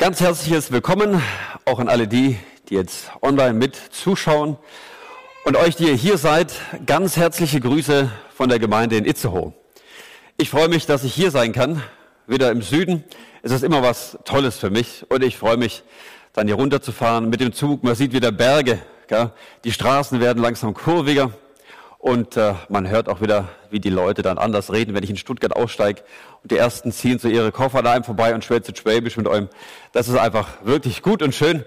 Ganz herzliches Willkommen auch an alle die, die jetzt online mit zuschauen. Und euch, die ihr hier seid, ganz herzliche Grüße von der Gemeinde in Itzehoe. Ich freue mich, dass ich hier sein kann, wieder im Süden. Es ist immer was Tolles für mich und ich freue mich, dann hier runterzufahren mit dem Zug. Man sieht wieder Berge, gell? die Straßen werden langsam kurviger und äh, man hört auch wieder, wie die Leute dann anders reden, wenn ich in Stuttgart aussteige und die Ersten ziehen so ihre Koffer da vorbei und schwätzen Schwäbisch mit eurem. Das ist einfach wirklich gut und schön.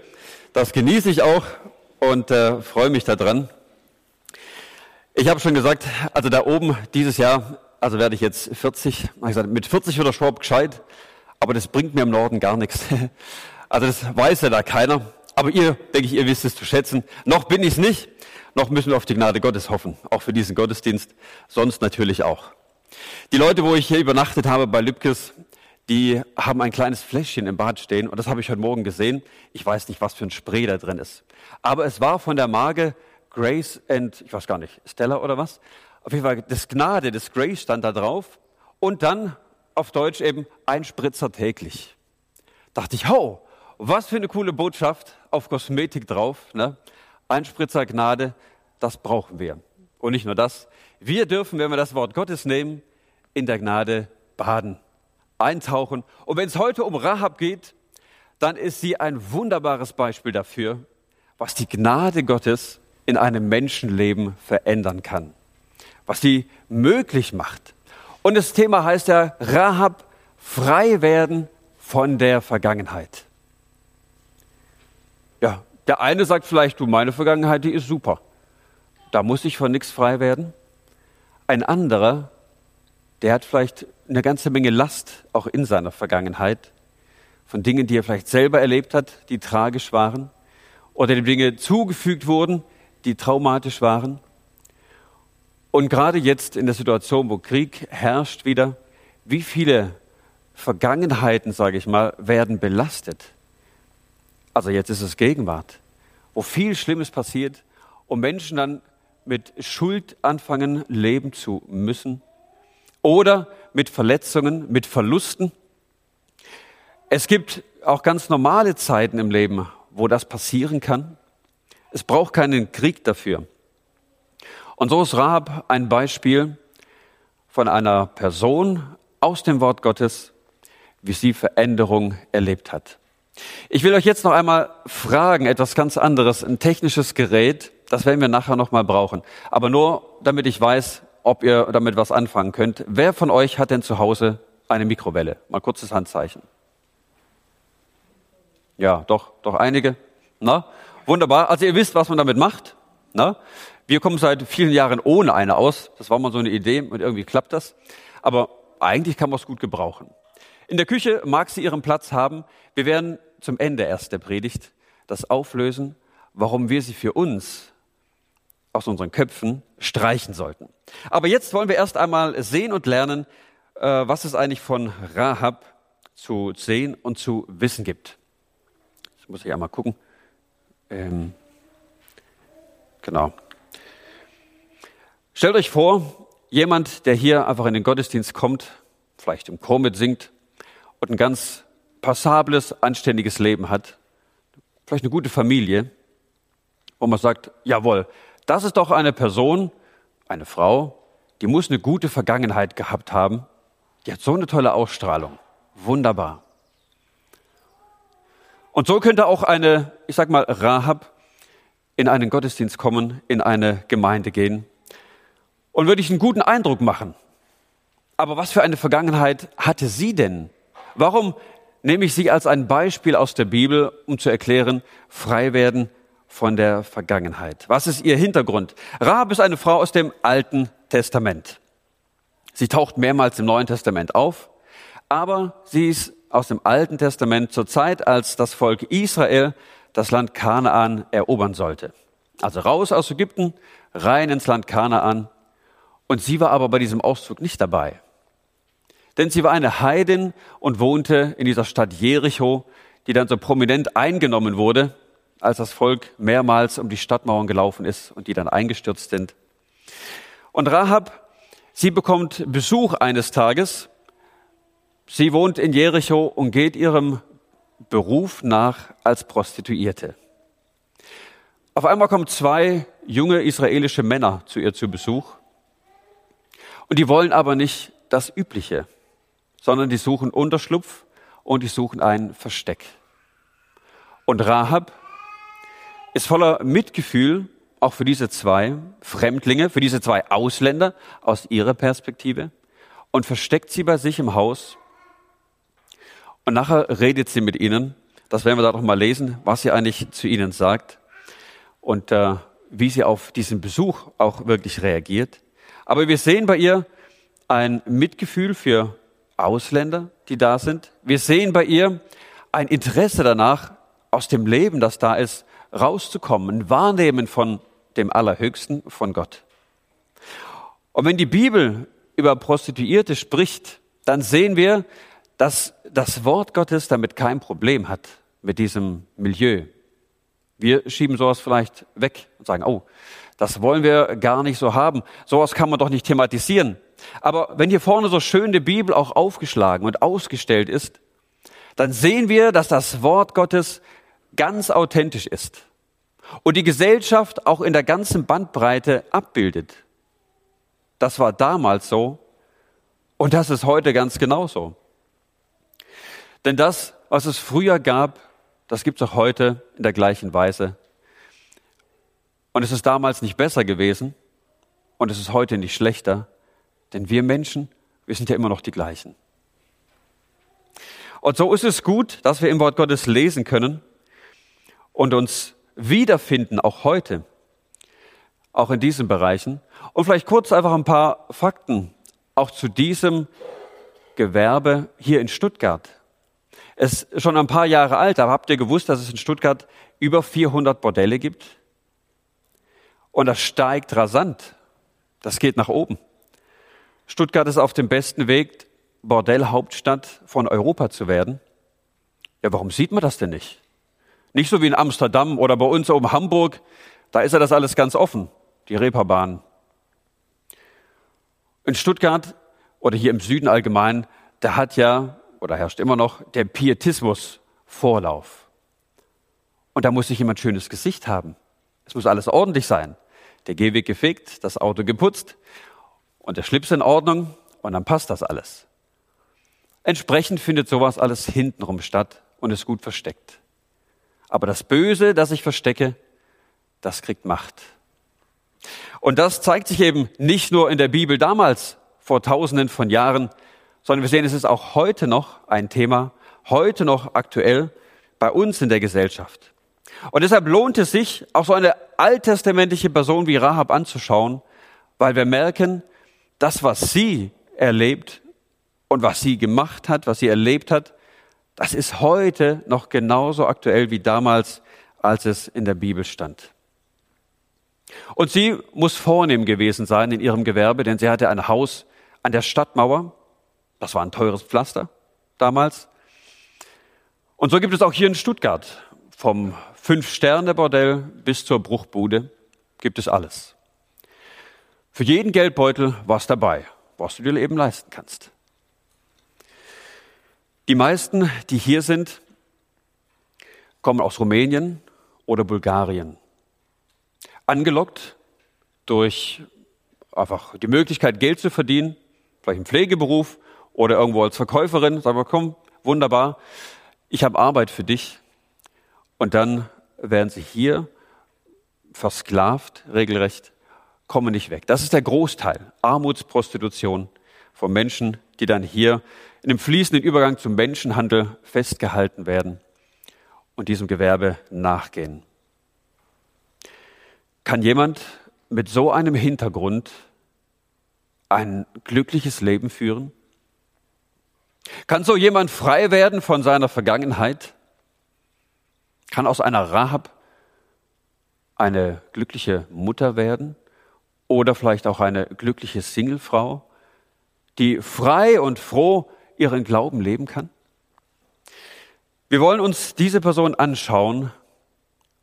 Das genieße ich auch und äh, freue mich daran. Ich habe schon gesagt, also da oben dieses Jahr, also werde ich jetzt 40, ich gesagt, mit 40 wird der Schwab gescheit, aber das bringt mir im Norden gar nichts. Also das weiß ja da keiner. Aber ihr, denke ich, ihr wisst es zu schätzen. Noch bin ich es nicht noch müssen wir auf die Gnade Gottes hoffen, auch für diesen Gottesdienst, sonst natürlich auch. Die Leute, wo ich hier übernachtet habe bei Lübkes, die haben ein kleines Fläschchen im Bad stehen und das habe ich heute Morgen gesehen. Ich weiß nicht, was für ein Spray da drin ist. Aber es war von der Marke Grace and, ich weiß gar nicht, Stella oder was. Auf jeden Fall, das Gnade, das Grace stand da drauf und dann auf Deutsch eben ein Spritzer täglich. Dachte ich, ho, was für eine coole Botschaft auf Kosmetik drauf. Ne? Einspritzer Gnade, das brauchen wir. Und nicht nur das, wir dürfen, wenn wir das Wort Gottes nehmen, in der Gnade baden, eintauchen. Und wenn es heute um Rahab geht, dann ist sie ein wunderbares Beispiel dafür, was die Gnade Gottes in einem Menschenleben verändern kann, was sie möglich macht. Und das Thema heißt ja Rahab frei werden von der Vergangenheit. Ja, der eine sagt vielleicht, du, meine Vergangenheit, die ist super. Da muss ich von nichts frei werden. Ein anderer, der hat vielleicht eine ganze Menge Last auch in seiner Vergangenheit, von Dingen, die er vielleicht selber erlebt hat, die tragisch waren, oder dem Dinge zugefügt wurden, die traumatisch waren. Und gerade jetzt in der Situation, wo Krieg herrscht wieder, wie viele Vergangenheiten, sage ich mal, werden belastet? Also jetzt ist es Gegenwart, wo viel Schlimmes passiert und Menschen dann mit Schuld anfangen, leben zu müssen oder mit Verletzungen, mit Verlusten. Es gibt auch ganz normale Zeiten im Leben, wo das passieren kann. Es braucht keinen Krieg dafür. Und so ist Rahab ein Beispiel von einer Person aus dem Wort Gottes, wie sie Veränderung erlebt hat. Ich will euch jetzt noch einmal fragen, etwas ganz anderes, ein technisches Gerät, das werden wir nachher noch mal brauchen. Aber nur, damit ich weiß, ob ihr damit was anfangen könnt. Wer von euch hat denn zu Hause eine Mikrowelle? Mal kurzes Handzeichen. Ja, doch, doch einige. Na, wunderbar. Also ihr wisst, was man damit macht. Na, wir kommen seit vielen Jahren ohne eine aus. Das war mal so eine Idee und irgendwie klappt das. Aber eigentlich kann man es gut gebrauchen. In der Küche mag sie ihren Platz haben. Wir werden zum Ende erst der Predigt das auflösen, warum wir sie für uns aus unseren Köpfen streichen sollten. Aber jetzt wollen wir erst einmal sehen und lernen, äh, was es eigentlich von Rahab zu sehen und zu wissen gibt. Jetzt muss ich einmal gucken. Ähm, genau. Stellt euch vor, jemand, der hier einfach in den Gottesdienst kommt, vielleicht im Chor mitsingt und ein ganz passables, anständiges Leben hat, vielleicht eine gute Familie, wo man sagt, jawohl, das ist doch eine Person, eine Frau, die muss eine gute Vergangenheit gehabt haben, die hat so eine tolle Ausstrahlung. Wunderbar. Und so könnte auch eine, ich sag mal, Rahab in einen Gottesdienst kommen, in eine Gemeinde gehen und würde ich einen guten Eindruck machen. Aber was für eine Vergangenheit hatte sie denn? Warum nehme ich sie als ein Beispiel aus der Bibel, um zu erklären, frei werden von der Vergangenheit? Was ist ihr Hintergrund? Rahab ist eine Frau aus dem Alten Testament. Sie taucht mehrmals im Neuen Testament auf, aber sie ist aus dem Alten Testament zur Zeit, als das Volk Israel das Land Kanaan erobern sollte. Also raus aus Ägypten, rein ins Land Kanaan. Und sie war aber bei diesem Auszug nicht dabei. Denn sie war eine Heidin und wohnte in dieser Stadt Jericho, die dann so prominent eingenommen wurde, als das Volk mehrmals um die Stadtmauern gelaufen ist und die dann eingestürzt sind. Und Rahab, sie bekommt Besuch eines Tages. Sie wohnt in Jericho und geht ihrem Beruf nach als Prostituierte. Auf einmal kommen zwei junge israelische Männer zu ihr zu Besuch und die wollen aber nicht das Übliche, sondern die suchen Unterschlupf und die suchen ein Versteck. Und Rahab ist voller Mitgefühl auch für diese zwei Fremdlinge, für diese zwei Ausländer aus ihrer Perspektive und versteckt sie bei sich im Haus. Und nachher redet sie mit ihnen. Das werden wir da noch mal lesen, was sie eigentlich zu ihnen sagt und äh, wie sie auf diesen Besuch auch wirklich reagiert. Aber wir sehen bei ihr ein Mitgefühl für Ausländer, die da sind. Wir sehen bei ihr ein Interesse danach, aus dem Leben, das da ist, rauszukommen, ein Wahrnehmen von dem Allerhöchsten, von Gott. Und wenn die Bibel über Prostituierte spricht, dann sehen wir, dass das Wort Gottes damit kein Problem hat, mit diesem Milieu. Wir schieben sowas vielleicht weg und sagen, oh, das wollen wir gar nicht so haben. Sowas kann man doch nicht thematisieren. Aber wenn hier vorne so schön die Bibel auch aufgeschlagen und ausgestellt ist, dann sehen wir, dass das Wort Gottes ganz authentisch ist und die Gesellschaft auch in der ganzen Bandbreite abbildet. Das war damals so und das ist heute ganz genauso. Denn das, was es früher gab, das gibt es auch heute in der gleichen Weise. Und es ist damals nicht besser gewesen und es ist heute nicht schlechter, denn wir Menschen, wir sind ja immer noch die gleichen. Und so ist es gut, dass wir im Wort Gottes lesen können und uns wiederfinden, auch heute, auch in diesen Bereichen. Und vielleicht kurz einfach ein paar Fakten auch zu diesem Gewerbe hier in Stuttgart. Es ist schon ein paar Jahre alt, aber habt ihr gewusst, dass es in Stuttgart über 400 Bordelle gibt? Und das steigt rasant. Das geht nach oben. Stuttgart ist auf dem besten Weg, Bordellhauptstadt von Europa zu werden. Ja, warum sieht man das denn nicht? Nicht so wie in Amsterdam oder bei uns oben Hamburg, da ist ja das alles ganz offen, die Reeperbahn. In Stuttgart oder hier im Süden allgemein, da hat ja oder herrscht immer noch der Pietismus Vorlauf. Und da muss sich jemand schönes Gesicht haben. Es muss alles ordentlich sein. Der Gehweg gefegt, das Auto geputzt und der Schlips in Ordnung und dann passt das alles. Entsprechend findet sowas alles hintenrum statt und ist gut versteckt. Aber das Böse, das ich verstecke, das kriegt Macht. Und das zeigt sich eben nicht nur in der Bibel damals, vor tausenden von Jahren, sondern wir sehen, es ist auch heute noch ein Thema, heute noch aktuell bei uns in der Gesellschaft. Und deshalb lohnt es sich, auch so eine alttestamentliche Person wie Rahab anzuschauen, weil wir merken, das, was sie erlebt und was sie gemacht hat, was sie erlebt hat, das ist heute noch genauso aktuell wie damals, als es in der Bibel stand. Und sie muss vornehm gewesen sein in ihrem Gewerbe, denn sie hatte ein Haus an der Stadtmauer. Das war ein teures Pflaster damals. Und so gibt es auch hier in Stuttgart vom Fünf-Sterne-Bordell bis zur Bruchbude gibt es alles. Für jeden Geldbeutel was dabei, was du dir eben leisten kannst. Die meisten, die hier sind, kommen aus Rumänien oder Bulgarien. Angelockt durch einfach die Möglichkeit, Geld zu verdienen, vielleicht im Pflegeberuf oder irgendwo als Verkäuferin. Sagen wir, komm, wunderbar, ich habe Arbeit für dich. Und dann werden sie hier versklavt, regelrecht, kommen nicht weg. Das ist der Großteil. Armutsprostitution von Menschen, die dann hier in dem fließenden Übergang zum Menschenhandel festgehalten werden und diesem Gewerbe nachgehen. Kann jemand mit so einem Hintergrund ein glückliches Leben führen? Kann so jemand frei werden von seiner Vergangenheit? Kann aus einer Rahab eine glückliche Mutter werden oder vielleicht auch eine glückliche Singlefrau, die frei und froh ihren Glauben leben kann? Wir wollen uns diese Person anschauen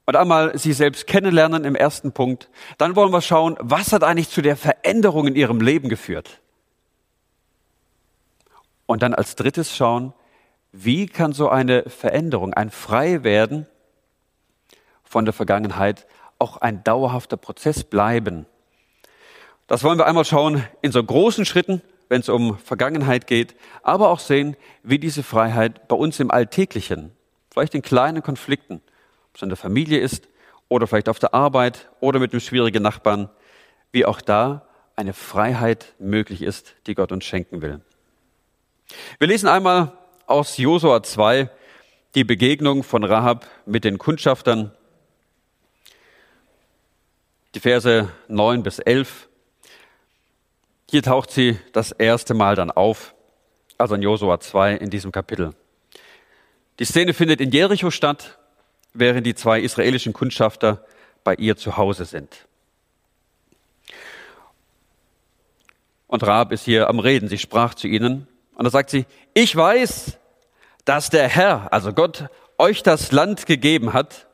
und einmal sie selbst kennenlernen im ersten Punkt. Dann wollen wir schauen, was hat eigentlich zu der Veränderung in ihrem Leben geführt? Und dann als drittes schauen, wie kann so eine Veränderung, ein Freiwerden von der Vergangenheit auch ein dauerhafter Prozess bleiben? Das wollen wir einmal schauen in so großen Schritten, wenn es um Vergangenheit geht, aber auch sehen, wie diese Freiheit bei uns im Alltäglichen, vielleicht in kleinen Konflikten, ob es in der Familie ist oder vielleicht auf der Arbeit oder mit einem schwierigen Nachbarn, wie auch da eine Freiheit möglich ist, die Gott uns schenken will. Wir lesen einmal aus Josua 2 die Begegnung von Rahab mit den Kundschaftern. Die Verse 9 bis 11. Hier taucht sie das erste Mal dann auf, also in Josua 2 in diesem Kapitel. Die Szene findet in Jericho statt, während die zwei israelischen Kundschafter bei ihr zu Hause sind. Und Rahab ist hier am Reden. Sie sprach zu ihnen und da sagt sie, ich weiß, dass der Herr, also Gott, euch das Land gegeben hat.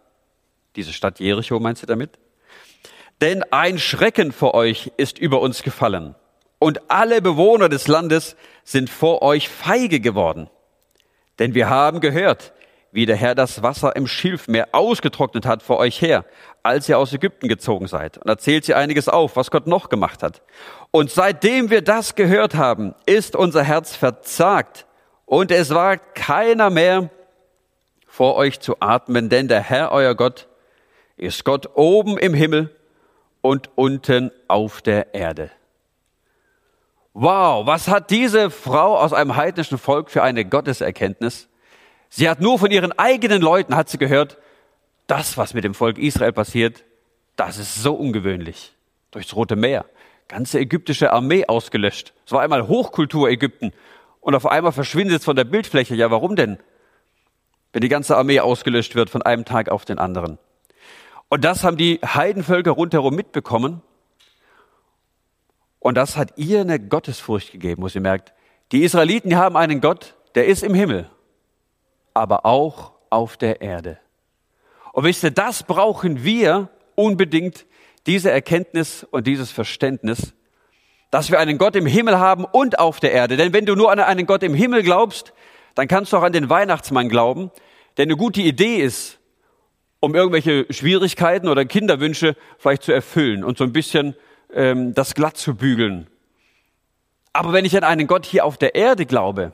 Diese Stadt Jericho meinst du damit? Denn ein Schrecken vor euch ist über uns gefallen. Und alle Bewohner des Landes sind vor euch feige geworden. Denn wir haben gehört, wie der Herr das Wasser im Schilfmeer ausgetrocknet hat vor euch her, als ihr aus Ägypten gezogen seid. Und erzählt sie einiges auf, was Gott noch gemacht hat. Und seitdem wir das gehört haben, ist unser Herz verzagt und es wagt keiner mehr vor euch zu atmen, denn der Herr, euer Gott, ist Gott oben im Himmel und unten auf der Erde. Wow, was hat diese Frau aus einem heidnischen Volk für eine Gotteserkenntnis? Sie hat nur von ihren eigenen Leuten, hat sie gehört, das, was mit dem Volk Israel passiert, das ist so ungewöhnlich. Durchs Rote Meer. Ganze ägyptische Armee ausgelöscht. Es war einmal Hochkultur Ägypten. Und auf einmal verschwindet es von der Bildfläche. Ja, warum denn? Wenn die ganze Armee ausgelöscht wird von einem Tag auf den anderen. Und das haben die Heidenvölker rundherum mitbekommen. Und das hat ihr eine Gottesfurcht gegeben, wo sie merkt, die Israeliten haben einen Gott, der ist im Himmel aber auch auf der Erde. Und wisst ihr, das brauchen wir unbedingt, diese Erkenntnis und dieses Verständnis, dass wir einen Gott im Himmel haben und auf der Erde. Denn wenn du nur an einen Gott im Himmel glaubst, dann kannst du auch an den Weihnachtsmann glauben, der eine gute Idee ist, um irgendwelche Schwierigkeiten oder Kinderwünsche vielleicht zu erfüllen und so ein bisschen ähm, das glatt zu bügeln. Aber wenn ich an einen Gott hier auf der Erde glaube,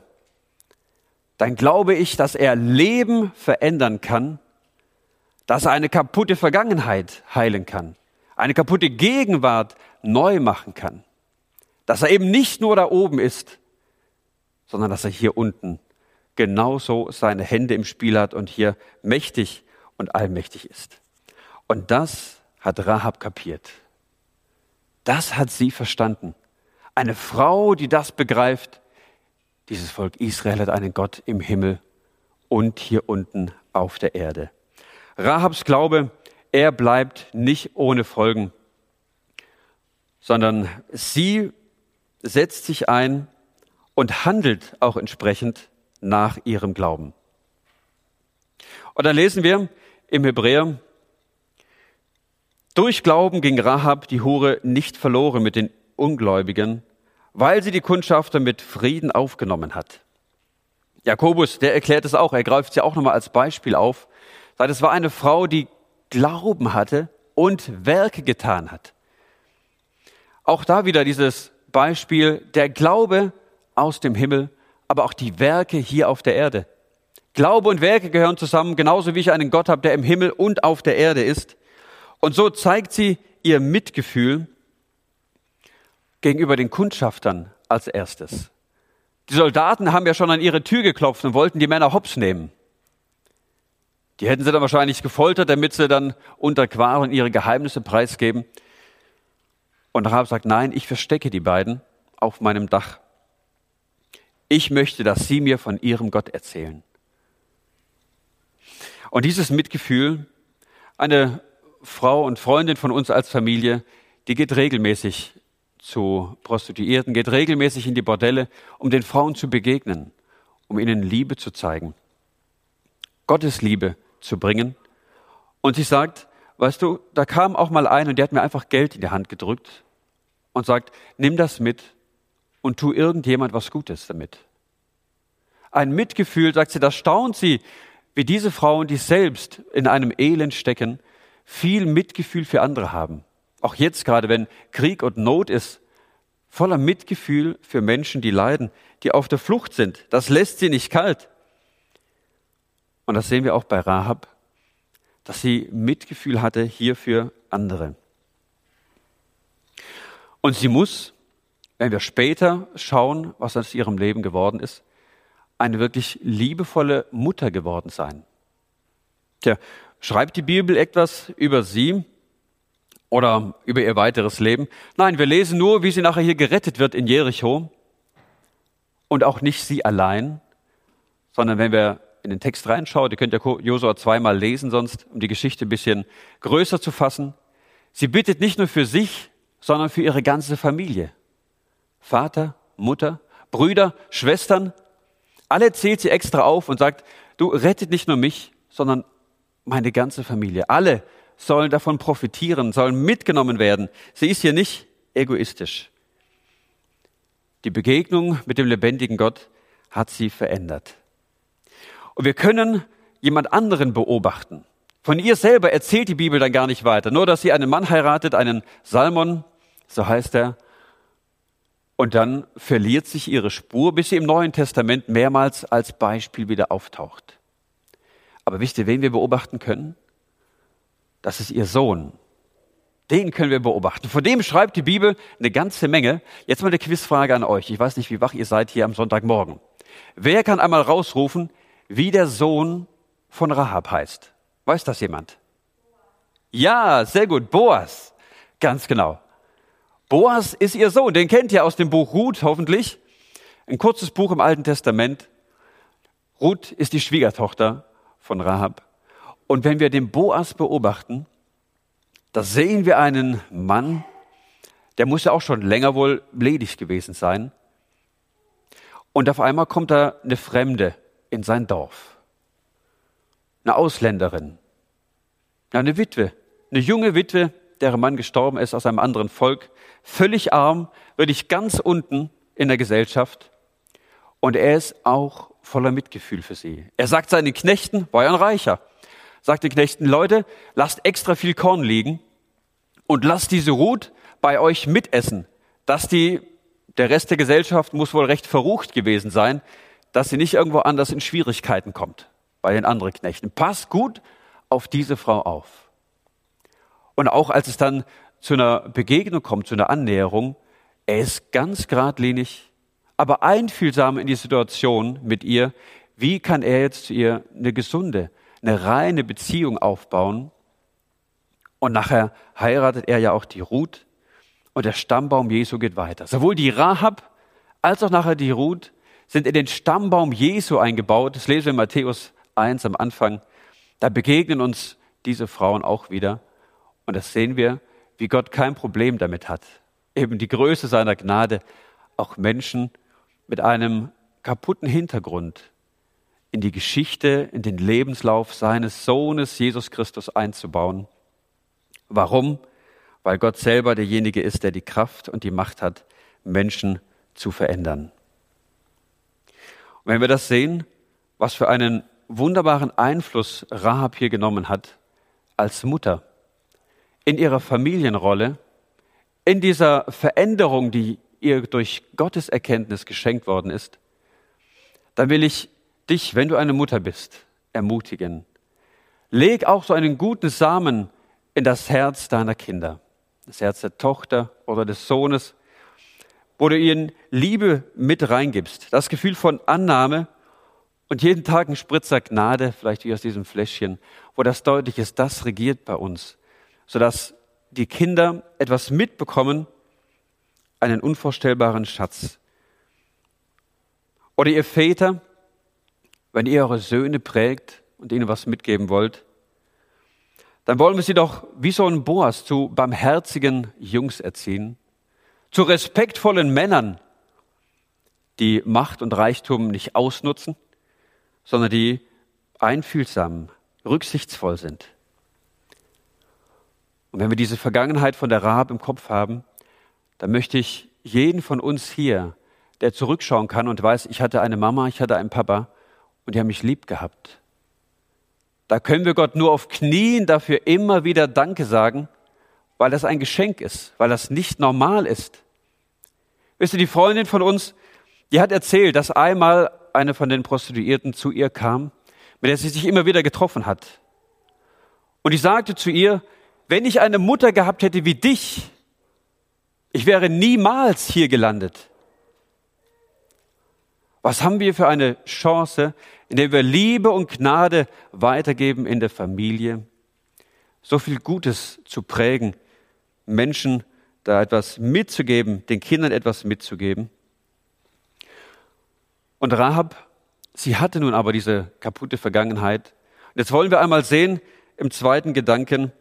dann glaube ich, dass er Leben verändern kann, dass er eine kaputte Vergangenheit heilen kann, eine kaputte Gegenwart neu machen kann, dass er eben nicht nur da oben ist, sondern dass er hier unten genauso seine Hände im Spiel hat und hier mächtig und allmächtig ist. Und das hat Rahab kapiert. Das hat sie verstanden. Eine Frau, die das begreift, dieses Volk Israel hat einen Gott im Himmel und hier unten auf der Erde. Rahabs Glaube, er bleibt nicht ohne Folgen, sondern sie setzt sich ein und handelt auch entsprechend nach ihrem Glauben. Und dann lesen wir im Hebräer, durch Glauben ging Rahab die Hure nicht verloren mit den Ungläubigen, weil sie die Kundschafter mit Frieden aufgenommen hat. Jakobus, der erklärt es auch, er greift sie auch nochmal als Beispiel auf. Sagt, es war eine Frau, die Glauben hatte und Werke getan hat. Auch da wieder dieses Beispiel, der Glaube aus dem Himmel, aber auch die Werke hier auf der Erde. Glaube und Werke gehören zusammen, genauso wie ich einen Gott habe, der im Himmel und auf der Erde ist. Und so zeigt sie ihr Mitgefühl gegenüber den Kundschaftern als erstes. Die Soldaten haben ja schon an ihre Tür geklopft und wollten die Männer hops nehmen. Die hätten sie dann wahrscheinlich gefoltert, damit sie dann unter Quaren ihre Geheimnisse preisgeben. Und Rahab sagt, nein, ich verstecke die beiden auf meinem Dach. Ich möchte, dass sie mir von ihrem Gott erzählen. Und dieses Mitgefühl, eine Frau und Freundin von uns als Familie, die geht regelmäßig zu Prostituierten, geht regelmäßig in die Bordelle, um den Frauen zu begegnen, um ihnen Liebe zu zeigen, Gottes Liebe zu bringen. Und sie sagt, weißt du, da kam auch mal ein und der hat mir einfach Geld in die Hand gedrückt und sagt, nimm das mit und tu irgendjemand was Gutes damit. ein Mitgefühl, sagt sie, das staunt sie, wie diese Frauen, die selbst in einem Elend stecken, viel Mitgefühl für andere haben. Auch jetzt gerade, wenn Krieg und Not ist, voller Mitgefühl für Menschen, die leiden, die auf der Flucht sind. Das lässt sie nicht kalt. Und das sehen wir auch bei Rahab, dass sie Mitgefühl hatte hier für andere. Und sie muss, wenn wir später schauen, was aus ihrem Leben geworden ist, eine wirklich liebevolle Mutter geworden sein. Tja, schreibt die Bibel etwas über sie? oder über ihr weiteres Leben. Nein, wir lesen nur, wie sie nachher hier gerettet wird in Jericho. Und auch nicht sie allein, sondern wenn wir in den Text reinschauen, ihr könnt ja Josua zweimal lesen, sonst, um die Geschichte ein bisschen größer zu fassen. Sie bittet nicht nur für sich, sondern für ihre ganze Familie. Vater, Mutter, Brüder, Schwestern, alle zählt sie extra auf und sagt, du rettet nicht nur mich, sondern meine ganze Familie. Alle sollen davon profitieren, sollen mitgenommen werden. Sie ist hier nicht egoistisch. Die Begegnung mit dem lebendigen Gott hat sie verändert. Und wir können jemand anderen beobachten. Von ihr selber erzählt die Bibel dann gar nicht weiter. Nur, dass sie einen Mann heiratet, einen Salmon, so heißt er. Und dann verliert sich ihre Spur, bis sie im Neuen Testament mehrmals als Beispiel wieder auftaucht. Aber wisst ihr, wen wir beobachten können? das ist ihr Sohn. Den können wir beobachten. Von dem schreibt die Bibel eine ganze Menge. Jetzt mal eine Quizfrage an euch. Ich weiß nicht, wie wach ihr seid hier am Sonntagmorgen. Wer kann einmal rausrufen, wie der Sohn von Rahab heißt? Weiß das jemand? Ja, sehr gut. Boas. Ganz genau. Boas ist ihr Sohn. Den kennt ihr aus dem Buch Ruth hoffentlich. Ein kurzes Buch im Alten Testament. Ruth ist die Schwiegertochter von Rahab. Und wenn wir den Boas beobachten, da sehen wir einen Mann, der muss ja auch schon länger wohl ledig gewesen sein. Und auf einmal kommt da eine Fremde in sein Dorf. Eine Ausländerin. Eine Witwe. Eine junge Witwe, deren Mann gestorben ist aus einem anderen Volk. Völlig arm, wirklich ganz unten in der Gesellschaft. Und er ist auch voller Mitgefühl für sie. Er sagt seinen Knechten, war ja ein Reicher sagt den Knechten, Leute, lasst extra viel Korn liegen und lasst diese Ruth bei euch mitessen, dass die, der Rest der Gesellschaft muss wohl recht verrucht gewesen sein, dass sie nicht irgendwo anders in Schwierigkeiten kommt bei den anderen Knechten. Passt gut auf diese Frau auf. Und auch als es dann zu einer Begegnung kommt, zu einer Annäherung, er ist ganz geradlinig, aber einfühlsam in die Situation mit ihr. Wie kann er jetzt zu ihr eine gesunde, eine reine Beziehung aufbauen. Und nachher heiratet er ja auch die Ruth und der Stammbaum Jesu geht weiter. Sowohl die Rahab als auch nachher die Ruth sind in den Stammbaum Jesu eingebaut. Das lesen wir in Matthäus 1 am Anfang. Da begegnen uns diese Frauen auch wieder. Und das sehen wir, wie Gott kein Problem damit hat. Eben die Größe seiner Gnade, auch Menschen mit einem kaputten Hintergrund in die Geschichte, in den Lebenslauf seines Sohnes Jesus Christus einzubauen. Warum? Weil Gott selber derjenige ist, der die Kraft und die Macht hat, Menschen zu verändern. Und wenn wir das sehen, was für einen wunderbaren Einfluss Rahab hier genommen hat als Mutter in ihrer Familienrolle, in dieser Veränderung, die ihr durch Gottes Erkenntnis geschenkt worden ist, dann will ich dich, wenn du eine Mutter bist, ermutigen. Leg auch so einen guten Samen in das Herz deiner Kinder, das Herz der Tochter oder des Sohnes, wo du ihnen Liebe mit reingibst, das Gefühl von Annahme und jeden Tag ein Spritzer Gnade, vielleicht wie aus diesem Fläschchen, wo das deutlich ist, das regiert bei uns, sodass die Kinder etwas mitbekommen, einen unvorstellbaren Schatz. Oder ihr Väter, wenn ihr eure Söhne prägt und ihnen was mitgeben wollt, dann wollen wir sie doch wie so ein Boas zu barmherzigen Jungs erziehen, zu respektvollen Männern, die Macht und Reichtum nicht ausnutzen, sondern die einfühlsam, rücksichtsvoll sind. Und wenn wir diese Vergangenheit von der Rahab im Kopf haben, dann möchte ich jeden von uns hier, der zurückschauen kann und weiß, ich hatte eine Mama, ich hatte einen Papa und die haben mich lieb gehabt. Da können wir Gott nur auf Knien dafür immer wieder Danke sagen, weil das ein Geschenk ist, weil das nicht normal ist. Wisst ihr, die Freundin von uns, die hat erzählt, dass einmal eine von den Prostituierten zu ihr kam, mit der sie sich immer wieder getroffen hat. Und ich sagte zu ihr, wenn ich eine Mutter gehabt hätte wie dich, ich wäre niemals hier gelandet. Was haben wir für eine Chance, in der wir Liebe und Gnade weitergeben in der Familie, so viel Gutes zu prägen, Menschen da etwas mitzugeben, den Kindern etwas mitzugeben. Und Rahab, sie hatte nun aber diese kaputte Vergangenheit. Und jetzt wollen wir einmal sehen im zweiten Gedanken,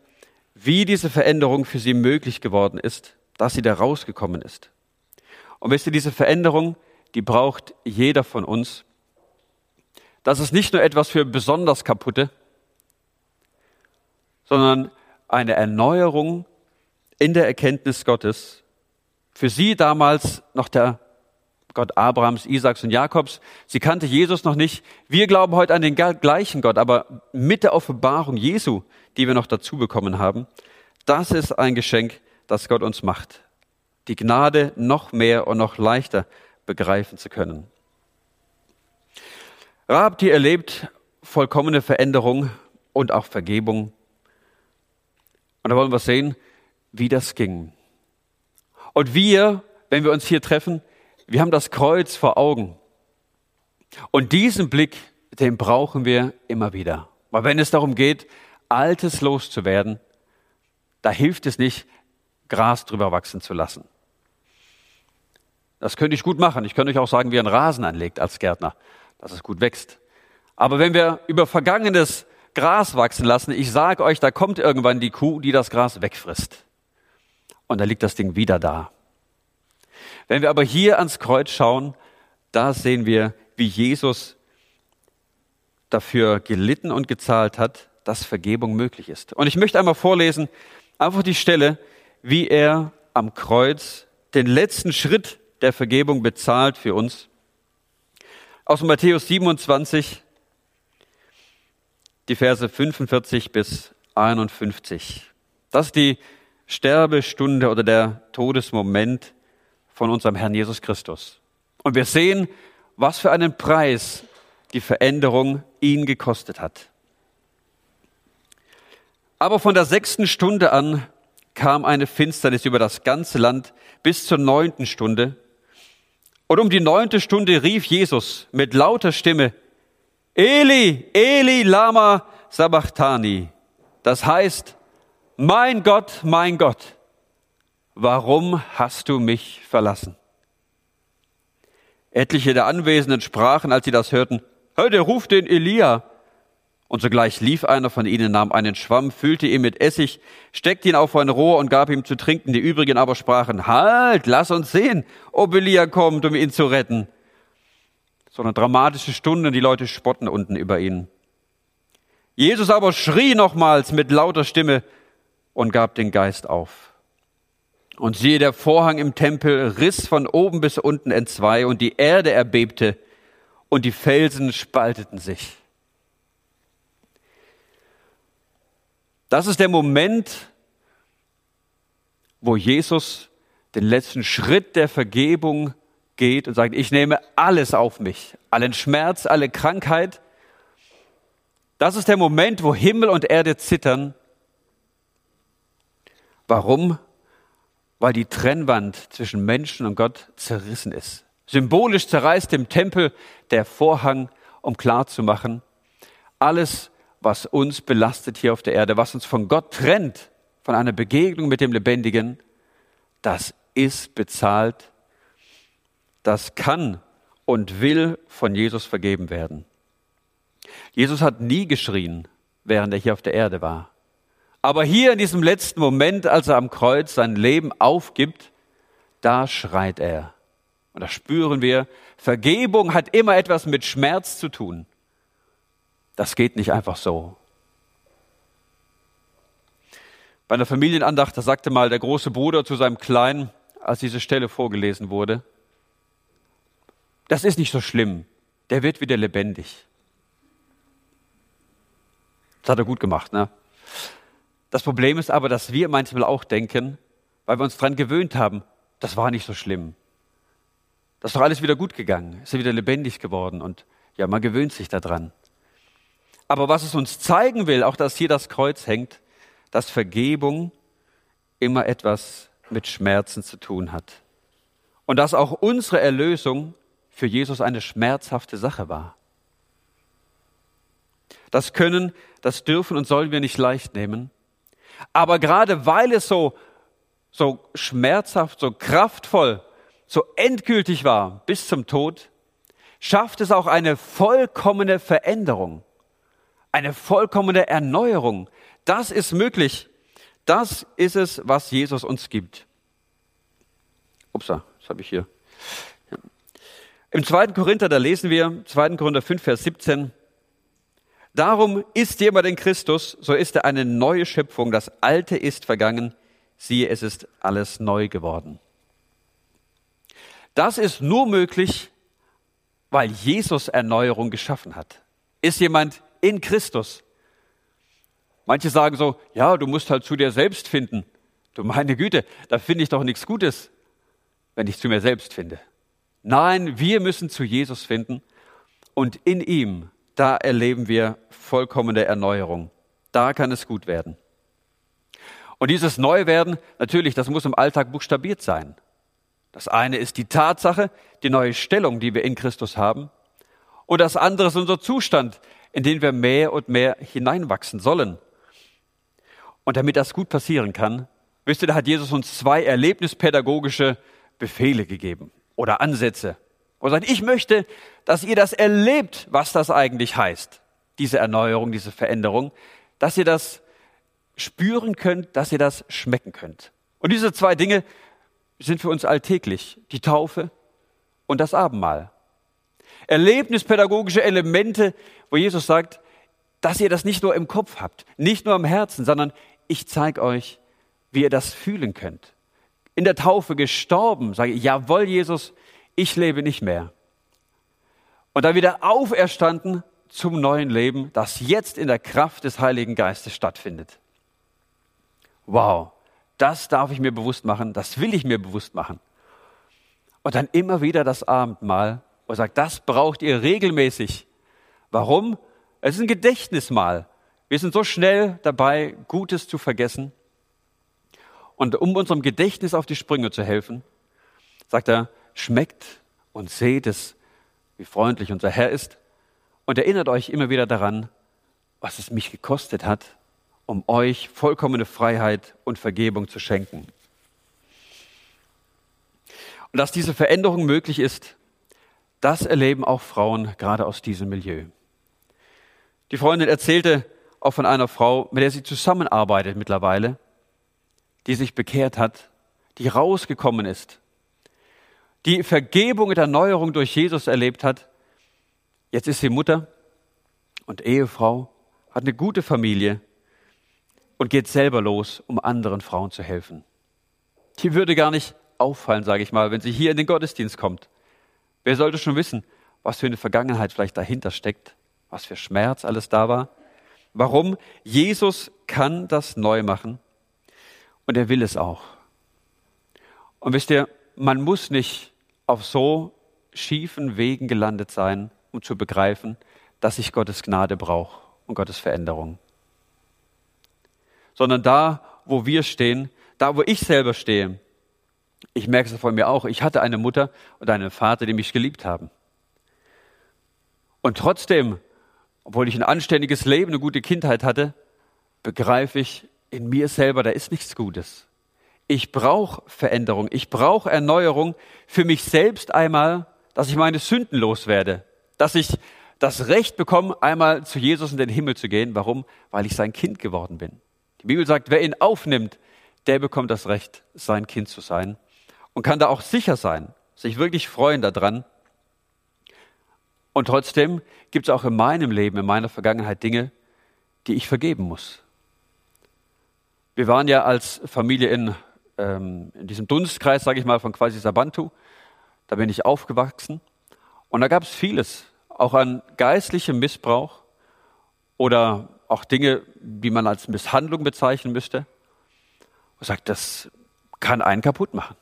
wie diese Veränderung für sie möglich geworden ist, dass sie da rausgekommen ist. Und wisst ihr, diese Veränderung, die braucht jeder von uns. Das ist nicht nur etwas für besonders kaputte, sondern eine Erneuerung in der Erkenntnis Gottes. Für sie damals noch der Gott Abrahams, Isaaks und Jakobs. Sie kannte Jesus noch nicht. Wir glauben heute an den gleichen Gott, aber mit der Offenbarung Jesu, die wir noch dazu bekommen haben, das ist ein Geschenk, das Gott uns macht. Die Gnade noch mehr und noch leichter begreifen zu können. Rahab, die erlebt vollkommene Veränderung und auch Vergebung. Und da wollen wir sehen, wie das ging. Und wir, wenn wir uns hier treffen, wir haben das Kreuz vor Augen. Und diesen Blick, den brauchen wir immer wieder. Weil wenn es darum geht, Altes loszuwerden, da hilft es nicht, Gras drüber wachsen zu lassen. Das könnte ich gut machen. Ich könnte euch auch sagen, wie ein Rasen anlegt als Gärtner, dass es gut wächst. Aber wenn wir über Vergangenes Gras wachsen lassen, ich sage euch, da kommt irgendwann die Kuh, die das Gras wegfrisst und da liegt das Ding wieder da. Wenn wir aber hier ans Kreuz schauen, da sehen wir, wie Jesus dafür gelitten und gezahlt hat, dass Vergebung möglich ist. Und ich möchte einmal vorlesen, einfach die Stelle, wie er am Kreuz den letzten Schritt der Vergebung bezahlt für uns. Aus Matthäus 27, die Verse 45 bis 51. Das ist die Sterbestunde oder der Todesmoment von unserem Herrn Jesus Christus. Und wir sehen, was für einen Preis die Veränderung ihn gekostet hat. Aber von der sechsten Stunde an kam eine Finsternis über das ganze Land bis zur neunten Stunde. Und um die neunte Stunde rief Jesus mit lauter Stimme, Eli, Eli, Lama Sabachthani. Das heißt, mein Gott, mein Gott, warum hast du mich verlassen? Etliche der Anwesenden sprachen, als sie das hörten, hör, der ruft den Elia. Und sogleich lief einer von ihnen, nahm einen Schwamm, füllte ihn mit Essig, steckte ihn auf ein Rohr und gab ihm zu trinken. Die übrigen aber sprachen, halt, lass uns sehen, ob Elia kommt, um ihn zu retten. So eine dramatische Stunde, die Leute spotten unten über ihn. Jesus aber schrie nochmals mit lauter Stimme, und gab den Geist auf. Und siehe, der Vorhang im Tempel riss von oben bis unten entzwei und die Erde erbebte und die Felsen spalteten sich. Das ist der Moment, wo Jesus den letzten Schritt der Vergebung geht und sagt, ich nehme alles auf mich, allen Schmerz, alle Krankheit. Das ist der Moment, wo Himmel und Erde zittern Warum? Weil die Trennwand zwischen Menschen und Gott zerrissen ist. Symbolisch zerreißt im Tempel der Vorhang, um klarzumachen, alles, was uns belastet hier auf der Erde, was uns von Gott trennt, von einer Begegnung mit dem Lebendigen, das ist bezahlt, das kann und will von Jesus vergeben werden. Jesus hat nie geschrien, während er hier auf der Erde war. Aber hier in diesem letzten Moment, als er am Kreuz sein Leben aufgibt, da schreit er. Und da spüren wir, Vergebung hat immer etwas mit Schmerz zu tun. Das geht nicht einfach so. Bei einer Familienandacht, da sagte mal der große Bruder zu seinem Kleinen, als diese Stelle vorgelesen wurde, das ist nicht so schlimm, der wird wieder lebendig. Das hat er gut gemacht, ne? Das Problem ist aber, dass wir manchmal auch denken, weil wir uns daran gewöhnt haben, das war nicht so schlimm. Das ist doch alles wieder gut gegangen, ist wieder lebendig geworden und ja, man gewöhnt sich daran. Aber was es uns zeigen will, auch dass hier das Kreuz hängt, dass Vergebung immer etwas mit Schmerzen zu tun hat. Und dass auch unsere Erlösung für Jesus eine schmerzhafte Sache war. Das können, das dürfen und sollen wir nicht leicht nehmen. Aber gerade weil es so, so schmerzhaft, so kraftvoll, so endgültig war bis zum Tod, schafft es auch eine vollkommene Veränderung, eine vollkommene Erneuerung. Das ist möglich. Das ist es, was Jesus uns gibt. Upsa, das habe ich hier. Im 2. Korinther, da lesen wir, 2. Korinther 5, Vers 17, Darum ist jemand in Christus, so ist er eine neue Schöpfung. Das Alte ist vergangen. Siehe, es ist alles neu geworden. Das ist nur möglich, weil Jesus Erneuerung geschaffen hat. Ist jemand in Christus? Manche sagen so, ja, du musst halt zu dir selbst finden. Du meine Güte, da finde ich doch nichts Gutes, wenn ich zu mir selbst finde. Nein, wir müssen zu Jesus finden und in ihm da erleben wir vollkommene Erneuerung. Da kann es gut werden. Und dieses Neuwerden, natürlich, das muss im Alltag buchstabiert sein. Das eine ist die Tatsache, die neue Stellung, die wir in Christus haben. Und das andere ist unser Zustand, in den wir mehr und mehr hineinwachsen sollen. Und damit das gut passieren kann, wisst ihr, da hat Jesus uns zwei erlebnispädagogische Befehle gegeben oder Ansätze und sagt, ich möchte, dass ihr das erlebt, was das eigentlich heißt, diese Erneuerung, diese Veränderung, dass ihr das spüren könnt, dass ihr das schmecken könnt. Und diese zwei Dinge sind für uns alltäglich, die Taufe und das Abendmahl. Erlebnispädagogische Elemente, wo Jesus sagt, dass ihr das nicht nur im Kopf habt, nicht nur im Herzen, sondern ich zeige euch, wie ihr das fühlen könnt. In der Taufe gestorben, sage ich, jawohl, Jesus, ich lebe nicht mehr. Und dann wieder auferstanden zum neuen Leben, das jetzt in der Kraft des Heiligen Geistes stattfindet. Wow, das darf ich mir bewusst machen, das will ich mir bewusst machen. Und dann immer wieder das Abendmahl und sagt, das braucht ihr regelmäßig. Warum? Es ist ein Gedächtnismahl. Wir sind so schnell dabei, Gutes zu vergessen. Und um unserem Gedächtnis auf die Sprünge zu helfen, sagt er, schmeckt und seht es, wie freundlich unser Herr ist und erinnert euch immer wieder daran, was es mich gekostet hat, um euch vollkommene Freiheit und Vergebung zu schenken. Und dass diese Veränderung möglich ist, das erleben auch Frauen gerade aus diesem Milieu. Die Freundin erzählte auch von einer Frau, mit der sie zusammenarbeitet mittlerweile, die sich bekehrt hat, die rausgekommen ist die Vergebung und Erneuerung durch Jesus erlebt hat. Jetzt ist sie Mutter und Ehefrau, hat eine gute Familie und geht selber los, um anderen Frauen zu helfen. Die würde gar nicht auffallen, sage ich mal, wenn sie hier in den Gottesdienst kommt. Wer sollte schon wissen, was für eine Vergangenheit vielleicht dahinter steckt, was für Schmerz alles da war? Warum? Jesus kann das neu machen und er will es auch. Und wisst ihr, man muss nicht auf so schiefen Wegen gelandet sein, um zu begreifen, dass ich Gottes Gnade brauche und Gottes Veränderung. Sondern da, wo wir stehen, da, wo ich selber stehe, ich merke es von mir auch, ich hatte eine Mutter und einen Vater, die mich geliebt haben. Und trotzdem, obwohl ich ein anständiges Leben, eine gute Kindheit hatte, begreife ich in mir selber, da ist nichts Gutes ich brauche Veränderung, ich brauche Erneuerung für mich selbst einmal, dass ich meine Sünden loswerde, dass ich das Recht bekomme, einmal zu Jesus in den Himmel zu gehen. Warum? Weil ich sein Kind geworden bin. Die Bibel sagt, wer ihn aufnimmt, der bekommt das Recht, sein Kind zu sein und kann da auch sicher sein, sich wirklich freuen daran. Und trotzdem gibt es auch in meinem Leben, in meiner Vergangenheit Dinge, die ich vergeben muss. Wir waren ja als Familie in ähm, in diesem Dunstkreis, sage ich mal, von quasi Sabantu. Da bin ich aufgewachsen. Und da gab es vieles, auch an geistlichem Missbrauch oder auch Dinge, die man als Misshandlung bezeichnen müsste. Und sagt, das kann einen kaputt machen.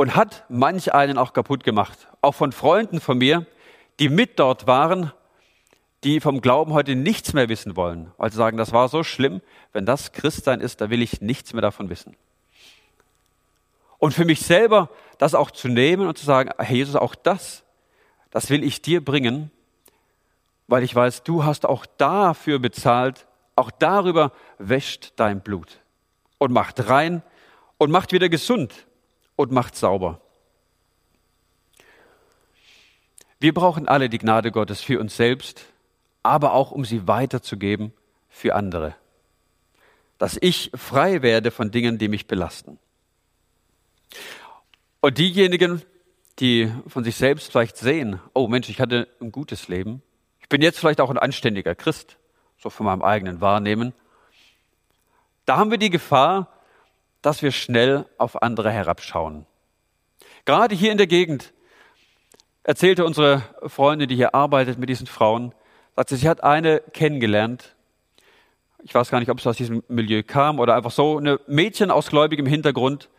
Und hat manch einen auch kaputt gemacht. Auch von Freunden von mir, die mit dort waren, die vom Glauben heute nichts mehr wissen wollen. Sie sagen, das war so schlimm, wenn das Christsein ist, da will ich nichts mehr davon wissen. Und für mich selber das auch zu nehmen und zu sagen, Herr Jesus, auch das, das will ich dir bringen, weil ich weiß, du hast auch dafür bezahlt, auch darüber wäscht dein Blut und macht rein und macht wieder gesund und macht sauber. Wir brauchen alle die Gnade Gottes für uns selbst, aber auch um sie weiterzugeben für andere. Dass ich frei werde von Dingen, die mich belasten. Und diejenigen, die von sich selbst vielleicht sehen, oh Mensch, ich hatte ein gutes Leben, ich bin jetzt vielleicht auch ein anständiger Christ, so von meinem eigenen Wahrnehmen, da haben wir die Gefahr, dass wir schnell auf andere herabschauen. Gerade hier in der Gegend erzählte unsere Freundin, die hier arbeitet mit diesen Frauen, sagte, sie hat eine kennengelernt. Ich weiß gar nicht, ob es aus diesem Milieu kam oder einfach so, eine Mädchen aus gläubigem Hintergrund,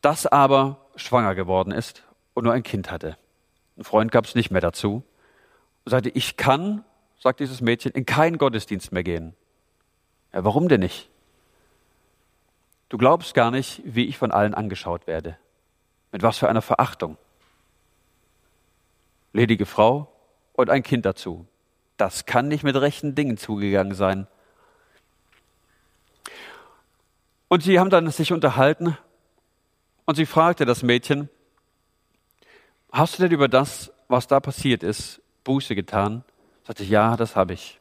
das aber schwanger geworden ist und nur ein Kind hatte. Ein Freund gab es nicht mehr dazu. Und sagte, ich kann, sagt dieses Mädchen, in keinen Gottesdienst mehr gehen. Ja, warum denn nicht? Du glaubst gar nicht, wie ich von allen angeschaut werde. Mit was für einer Verachtung. Ledige Frau und ein Kind dazu. Das kann nicht mit rechten Dingen zugegangen sein. Und sie haben dann sich unterhalten und sie fragte das Mädchen, hast du denn über das, was da passiert ist, Buße getan? Sagte, ja, das habe ich.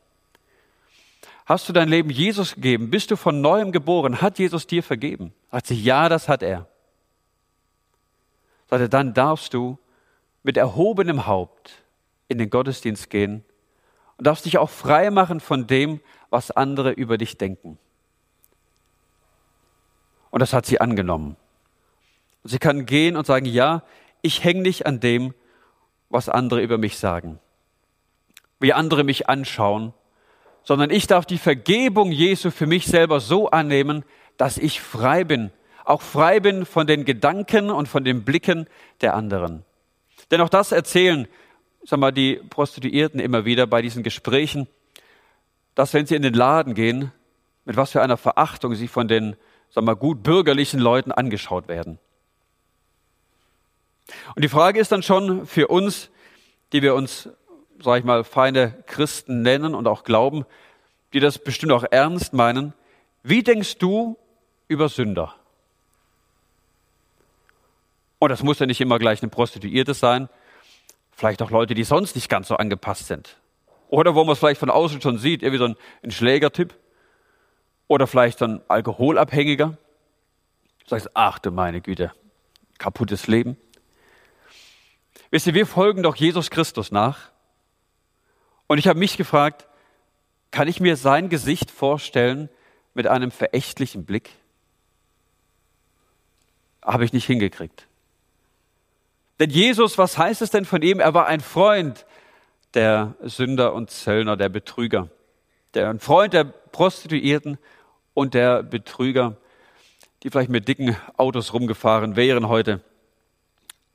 Hast du dein Leben Jesus gegeben? Bist du von neuem geboren? Hat Jesus dir vergeben? Sagte, ja, das hat er. Sagte, dann darfst du mit erhobenem Haupt in den Gottesdienst gehen und darfst dich auch frei machen von dem, was andere über dich denken. Und das hat sie angenommen. Und sie kann gehen und sagen, ja, ich hänge nicht an dem, was andere über mich sagen, wie andere mich anschauen, sondern ich darf die Vergebung Jesu für mich selber so annehmen, dass ich frei bin, auch frei bin von den Gedanken und von den Blicken der anderen. Denn auch das erzählen, sag mal, die Prostituierten immer wieder bei diesen Gesprächen, dass wenn sie in den Laden gehen, mit was für einer Verachtung sie von den, sag mal, gut bürgerlichen Leuten angeschaut werden. Und die Frage ist dann schon für uns, die wir uns, sage ich mal, feine Christen nennen und auch glauben, die das bestimmt auch ernst meinen, wie denkst du über Sünder? Und das muss ja nicht immer gleich eine Prostituierte sein, vielleicht auch Leute, die sonst nicht ganz so angepasst sind. Oder wo man es vielleicht von außen schon sieht, irgendwie so ein, ein Schlägertyp. Oder vielleicht so ein Alkoholabhängiger. Du sagst, ach du meine Güte, kaputtes Leben. Wisst ihr, wir folgen doch Jesus Christus nach. Und ich habe mich gefragt, kann ich mir sein Gesicht vorstellen mit einem verächtlichen Blick? Habe ich nicht hingekriegt. Denn Jesus, was heißt es denn von ihm? Er war ein Freund der Sünder und Zöllner, der Betrüger. Der, ein Freund der Prostituierten und der Betrüger, die vielleicht mit dicken Autos rumgefahren wären heute.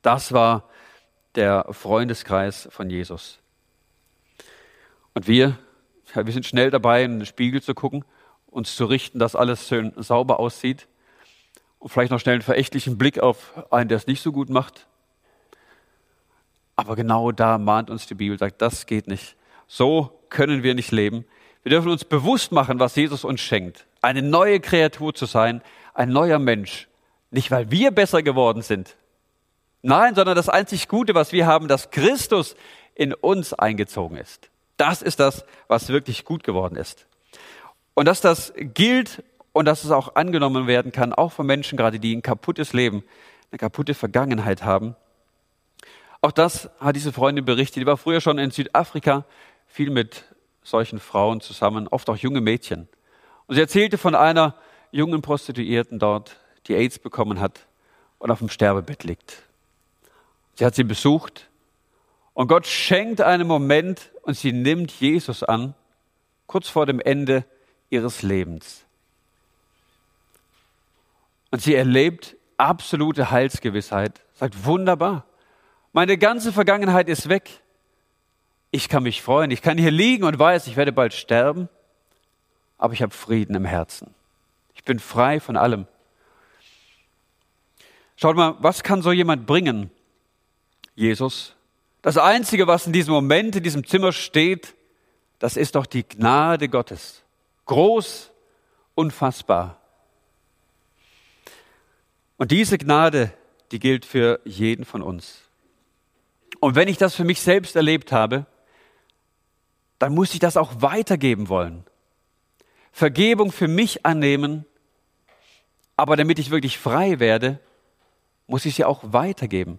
Das war der Freundeskreis von Jesus. Und wir, ja, wir sind schnell dabei, in den Spiegel zu gucken, uns zu richten, dass alles schön sauber aussieht und vielleicht noch schnell einen verächtlichen Blick auf einen, der es nicht so gut macht. Aber genau da mahnt uns die Bibel, sagt, das geht nicht. So können wir nicht leben. Wir dürfen uns bewusst machen, was Jesus uns schenkt. Eine neue Kreatur zu sein, ein neuer Mensch. Nicht, weil wir besser geworden sind, Nein, sondern das einzig Gute, was wir haben, dass Christus in uns eingezogen ist. Das ist das, was wirklich gut geworden ist. Und dass das gilt und dass es auch angenommen werden kann, auch von Menschen gerade, die ein kaputtes Leben, eine kaputte Vergangenheit haben. Auch das hat diese Freundin berichtet. Die war früher schon in Südafrika viel mit solchen Frauen zusammen, oft auch junge Mädchen. Und sie erzählte von einer jungen Prostituierten dort, die AIDS bekommen hat und auf dem Sterbebett liegt. Sie hat sie besucht Und Gott schenkt einen Moment und sie nimmt Jesus an, kurz vor dem Ende ihres Lebens. Und sie erlebt absolute Heilsgewissheit, sagt, wunderbar, meine ganze Vergangenheit ist weg. Ich kann mich freuen, ich kann hier liegen und weiß, ich werde bald sterben, aber ich habe Frieden im Herzen. Ich bin frei von allem. Schaut mal, was kann so jemand bringen? Jesus. Das Einzige, was in diesem Moment in diesem Zimmer steht, das ist doch die Gnade Gottes. Groß, unfassbar. Und diese Gnade, die gilt für jeden von uns. Und wenn ich das für mich selbst erlebt habe, dann muss ich das auch weitergeben wollen. Vergebung für mich annehmen, aber damit ich wirklich frei werde, muss ich sie auch weitergeben.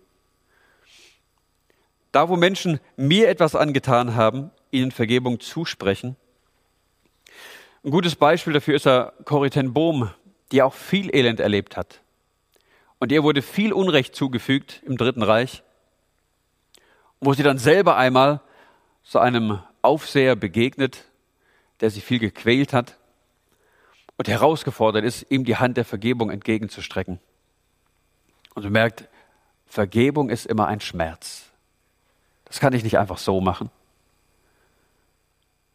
Da, wo Menschen mir etwas angetan haben, ihnen Vergebung zusprechen. Ein gutes Beispiel dafür ist ja Corrie ten Bohm, die auch viel Elend erlebt hat. Und ihr wurde viel Unrecht zugefügt im Dritten Reich, wo sie dann selber einmal so einem Aufseher begegnet, der sie viel gequält hat und herausgefordert ist, ihm die Hand der Vergebung entgegenzustrecken. Und du merkt, Vergebung ist immer ein Schmerz. Das kann ich nicht einfach so machen.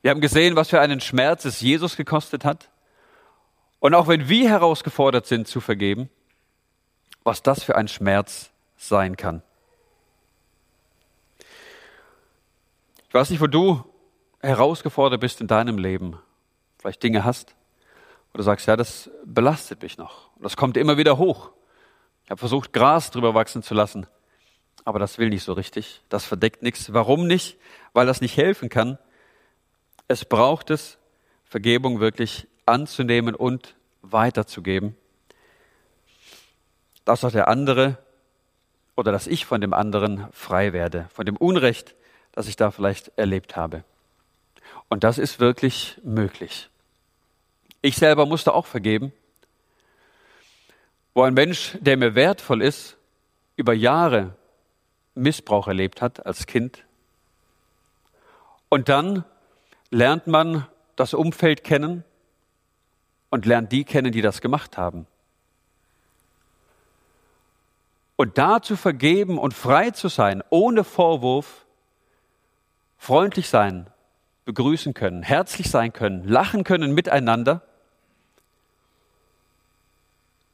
Wir haben gesehen, was für einen Schmerz es Jesus gekostet hat. Und auch wenn wir herausgefordert sind zu vergeben, was das für ein Schmerz sein kann. Ich weiß nicht, wo du herausgefordert bist in deinem Leben, vielleicht Dinge hast, wo du sagst, ja, das belastet mich noch. Das kommt immer wieder hoch. Ich habe versucht, Gras drüber wachsen zu lassen, aber das will nicht so richtig. Das verdeckt nichts. Warum nicht? Weil das nicht helfen kann. Es braucht es, Vergebung wirklich anzunehmen und weiterzugeben dass auch der andere oder dass ich von dem anderen frei werde, von dem Unrecht, das ich da vielleicht erlebt habe. Und das ist wirklich möglich. Ich selber musste auch vergeben, wo ein Mensch, der mir wertvoll ist, über Jahre Missbrauch erlebt hat als Kind. Und dann lernt man das Umfeld kennen und lernt die kennen, die das gemacht haben. Und da zu vergeben und frei zu sein, ohne Vorwurf, freundlich sein, begrüßen können, herzlich sein können, lachen können miteinander,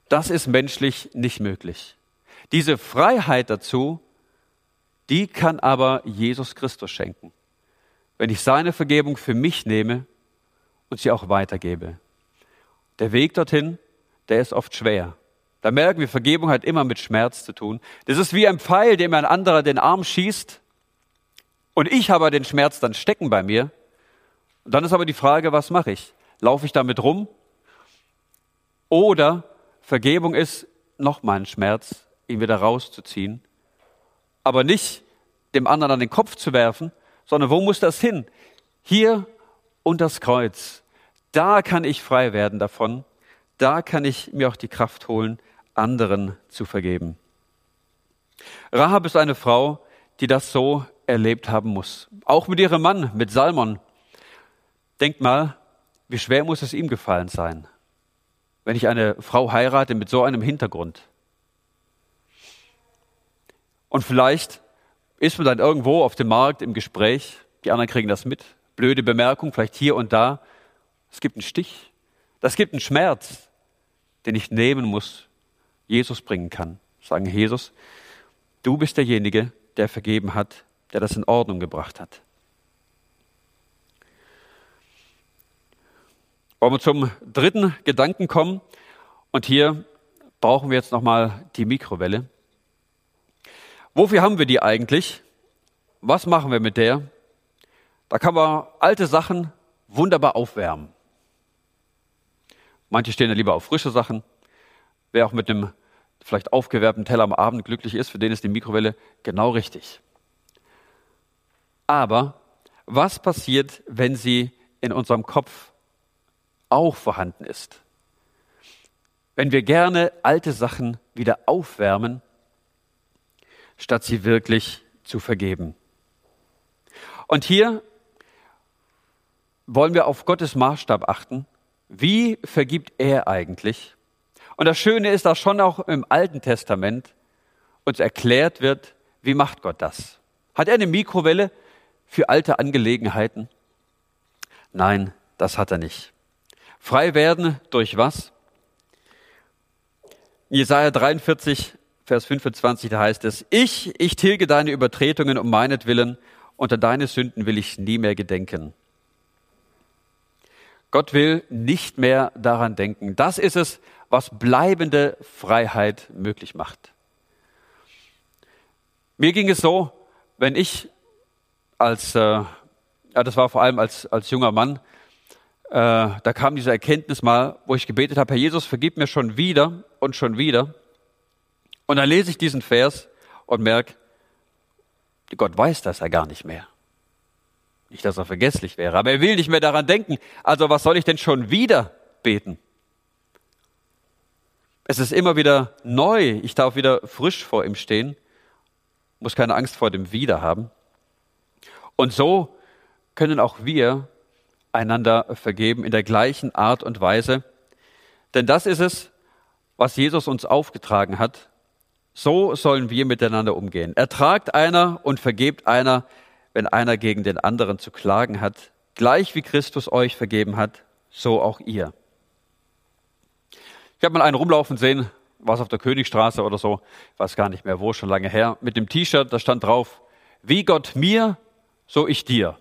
das ist menschlich nicht möglich. Diese Freiheit dazu, die kann aber Jesus Christus schenken, wenn ich seine Vergebung für mich nehme und sie auch weitergebe. Der Weg dorthin, der ist oft schwer. Da merken wir, Vergebung hat immer mit Schmerz zu tun. Das ist wie ein Pfeil, dem ein anderer den Arm schießt und ich habe den Schmerz dann stecken bei mir. Und dann ist aber die Frage, was mache ich? Laufe ich damit rum? Oder Vergebung ist nochmal ein Schmerz, ihn wieder rauszuziehen, aber nicht dem anderen an den Kopf zu werfen, sondern wo muss das hin? Hier und das Kreuz. Da kann ich frei werden davon. Da kann ich mir auch die Kraft holen, anderen zu vergeben. Rahab ist eine Frau, die das so erlebt haben muss. Auch mit ihrem Mann, mit Salmon. Denkt mal, wie schwer muss es ihm gefallen sein, wenn ich eine Frau heirate mit so einem Hintergrund. Und vielleicht ist man dann irgendwo auf dem Markt im Gespräch, die anderen kriegen das mit, blöde Bemerkung, vielleicht hier und da. Es gibt einen Stich, das gibt einen Schmerz, den ich nehmen muss Jesus bringen kann. Sagen, Jesus, du bist derjenige, der vergeben hat, der das in Ordnung gebracht hat. Wollen wir zum dritten Gedanken kommen? Und hier brauchen wir jetzt nochmal die Mikrowelle. Wofür haben wir die eigentlich? Was machen wir mit der? Da kann man alte Sachen wunderbar aufwärmen. Manche stehen ja lieber auf frische Sachen. Wer auch mit einem vielleicht aufgewärmten Teller am Abend glücklich ist, für den ist die Mikrowelle genau richtig. Aber was passiert, wenn sie in unserem Kopf auch vorhanden ist? Wenn wir gerne alte Sachen wieder aufwärmen, statt sie wirklich zu vergeben. Und hier wollen wir auf Gottes Maßstab achten. Wie vergibt er eigentlich? Und das Schöne ist, dass schon auch im Alten Testament uns erklärt wird, wie macht Gott das? Hat er eine Mikrowelle für alte Angelegenheiten? Nein, das hat er nicht. Frei werden durch was? Jesaja 43, Vers 25, da heißt es, ich, ich tilge deine Übertretungen um meinetwillen, unter deine Sünden will ich nie mehr gedenken. Gott will nicht mehr daran denken. Das ist es, was bleibende Freiheit möglich macht. Mir ging es so, wenn ich als, äh, ja, das war vor allem als, als junger Mann, äh, da kam diese Erkenntnis mal, wo ich gebetet habe, Herr Jesus, vergib mir schon wieder und schon wieder. Und dann lese ich diesen Vers und merke, Gott weiß das ja gar nicht mehr. Nicht, dass er vergesslich wäre, aber er will nicht mehr daran denken. Also was soll ich denn schon wieder beten? Es ist immer wieder neu. Ich darf wieder frisch vor ihm stehen, muss keine Angst vor dem Wieder haben. Und so können auch wir einander vergeben in der gleichen Art und Weise. Denn das ist es, was Jesus uns aufgetragen hat. So sollen wir miteinander umgehen. Ertragt einer und vergebt einer, wenn einer gegen den anderen zu klagen hat, gleich wie Christus euch vergeben hat, so auch ihr. Ich habe mal einen rumlaufen sehen, was auf der Königstraße oder so, weiß gar nicht mehr wo, schon lange her, mit dem T-Shirt, da stand drauf, wie Gott mir, so ich dir.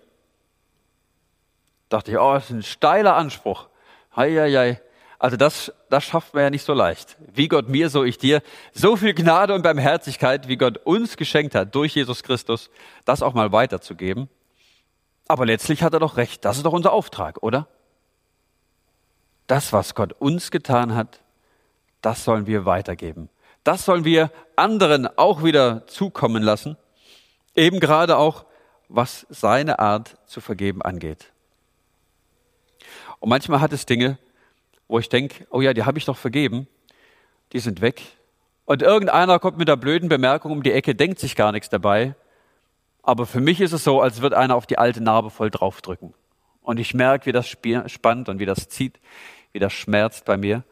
Dachte ich, oh, das ist ein steiler Anspruch. Hei, hei, hei. Also das, das schafft man ja nicht so leicht. Wie Gott mir, so ich dir. So viel Gnade und Barmherzigkeit, wie Gott uns geschenkt hat durch Jesus Christus, das auch mal weiterzugeben. Aber letztlich hat er doch recht. Das ist doch unser Auftrag, oder? Das, was Gott uns getan hat, das sollen wir weitergeben. Das sollen wir anderen auch wieder zukommen lassen. Eben gerade auch, was seine Art zu vergeben angeht. Und manchmal hat es Dinge, wo ich denke, oh ja, die habe ich doch vergeben, die sind weg. Und irgendeiner kommt mit der blöden Bemerkung um die Ecke, denkt sich gar nichts dabei. Aber für mich ist es so, als würde einer auf die alte Narbe voll draufdrücken. Und ich merke, wie das spannt und wie das zieht, wie das schmerzt bei mir.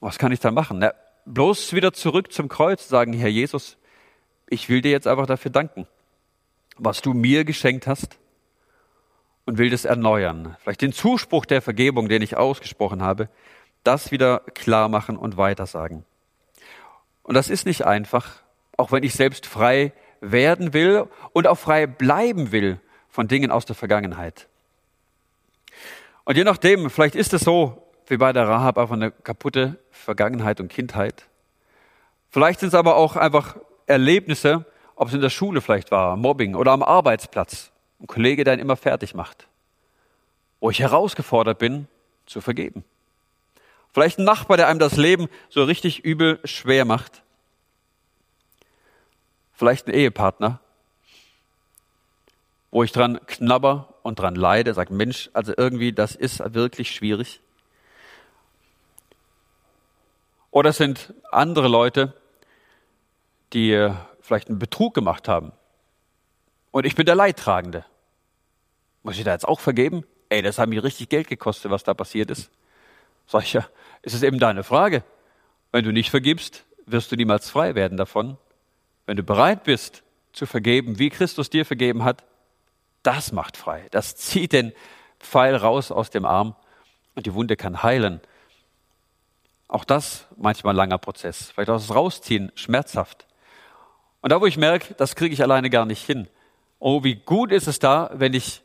Was kann ich da machen? Na, bloß wieder zurück zum Kreuz sagen, Herr Jesus, ich will dir jetzt einfach dafür danken, was du mir geschenkt hast und will das erneuern. Vielleicht den Zuspruch der Vergebung, den ich ausgesprochen habe, das wieder klar machen und weitersagen. Und das ist nicht einfach, auch wenn ich selbst frei werden will und auch frei bleiben will von Dingen aus der Vergangenheit. Und je nachdem, vielleicht ist es so, wie bei der Rahab, einfach eine kaputte Vergangenheit und Kindheit. Vielleicht sind es aber auch einfach Erlebnisse, ob es in der Schule vielleicht war, Mobbing oder am Arbeitsplatz. Ein Kollege, der ihn immer fertig macht. Wo ich herausgefordert bin, zu vergeben. Vielleicht ein Nachbar, der einem das Leben so richtig übel schwer macht. Vielleicht ein Ehepartner, wo ich dran knabber und dran leide, sage, Mensch, also irgendwie, das ist wirklich schwierig. Oder es sind andere Leute, die vielleicht einen Betrug gemacht haben. Und ich bin der Leidtragende. Muss ich da jetzt auch vergeben? Ey, das hat mir richtig Geld gekostet, was da passiert ist. Sag ich ja, ist es eben deine Frage. Wenn du nicht vergibst, wirst du niemals frei werden davon. Wenn du bereit bist zu vergeben, wie Christus dir vergeben hat, das macht frei. Das zieht den Pfeil raus aus dem Arm und die Wunde kann heilen. Auch das manchmal ein langer Prozess. Vielleicht auch das Rausziehen schmerzhaft. Und da, wo ich merke, das kriege ich alleine gar nicht hin. Oh, wie gut ist es da, wenn ich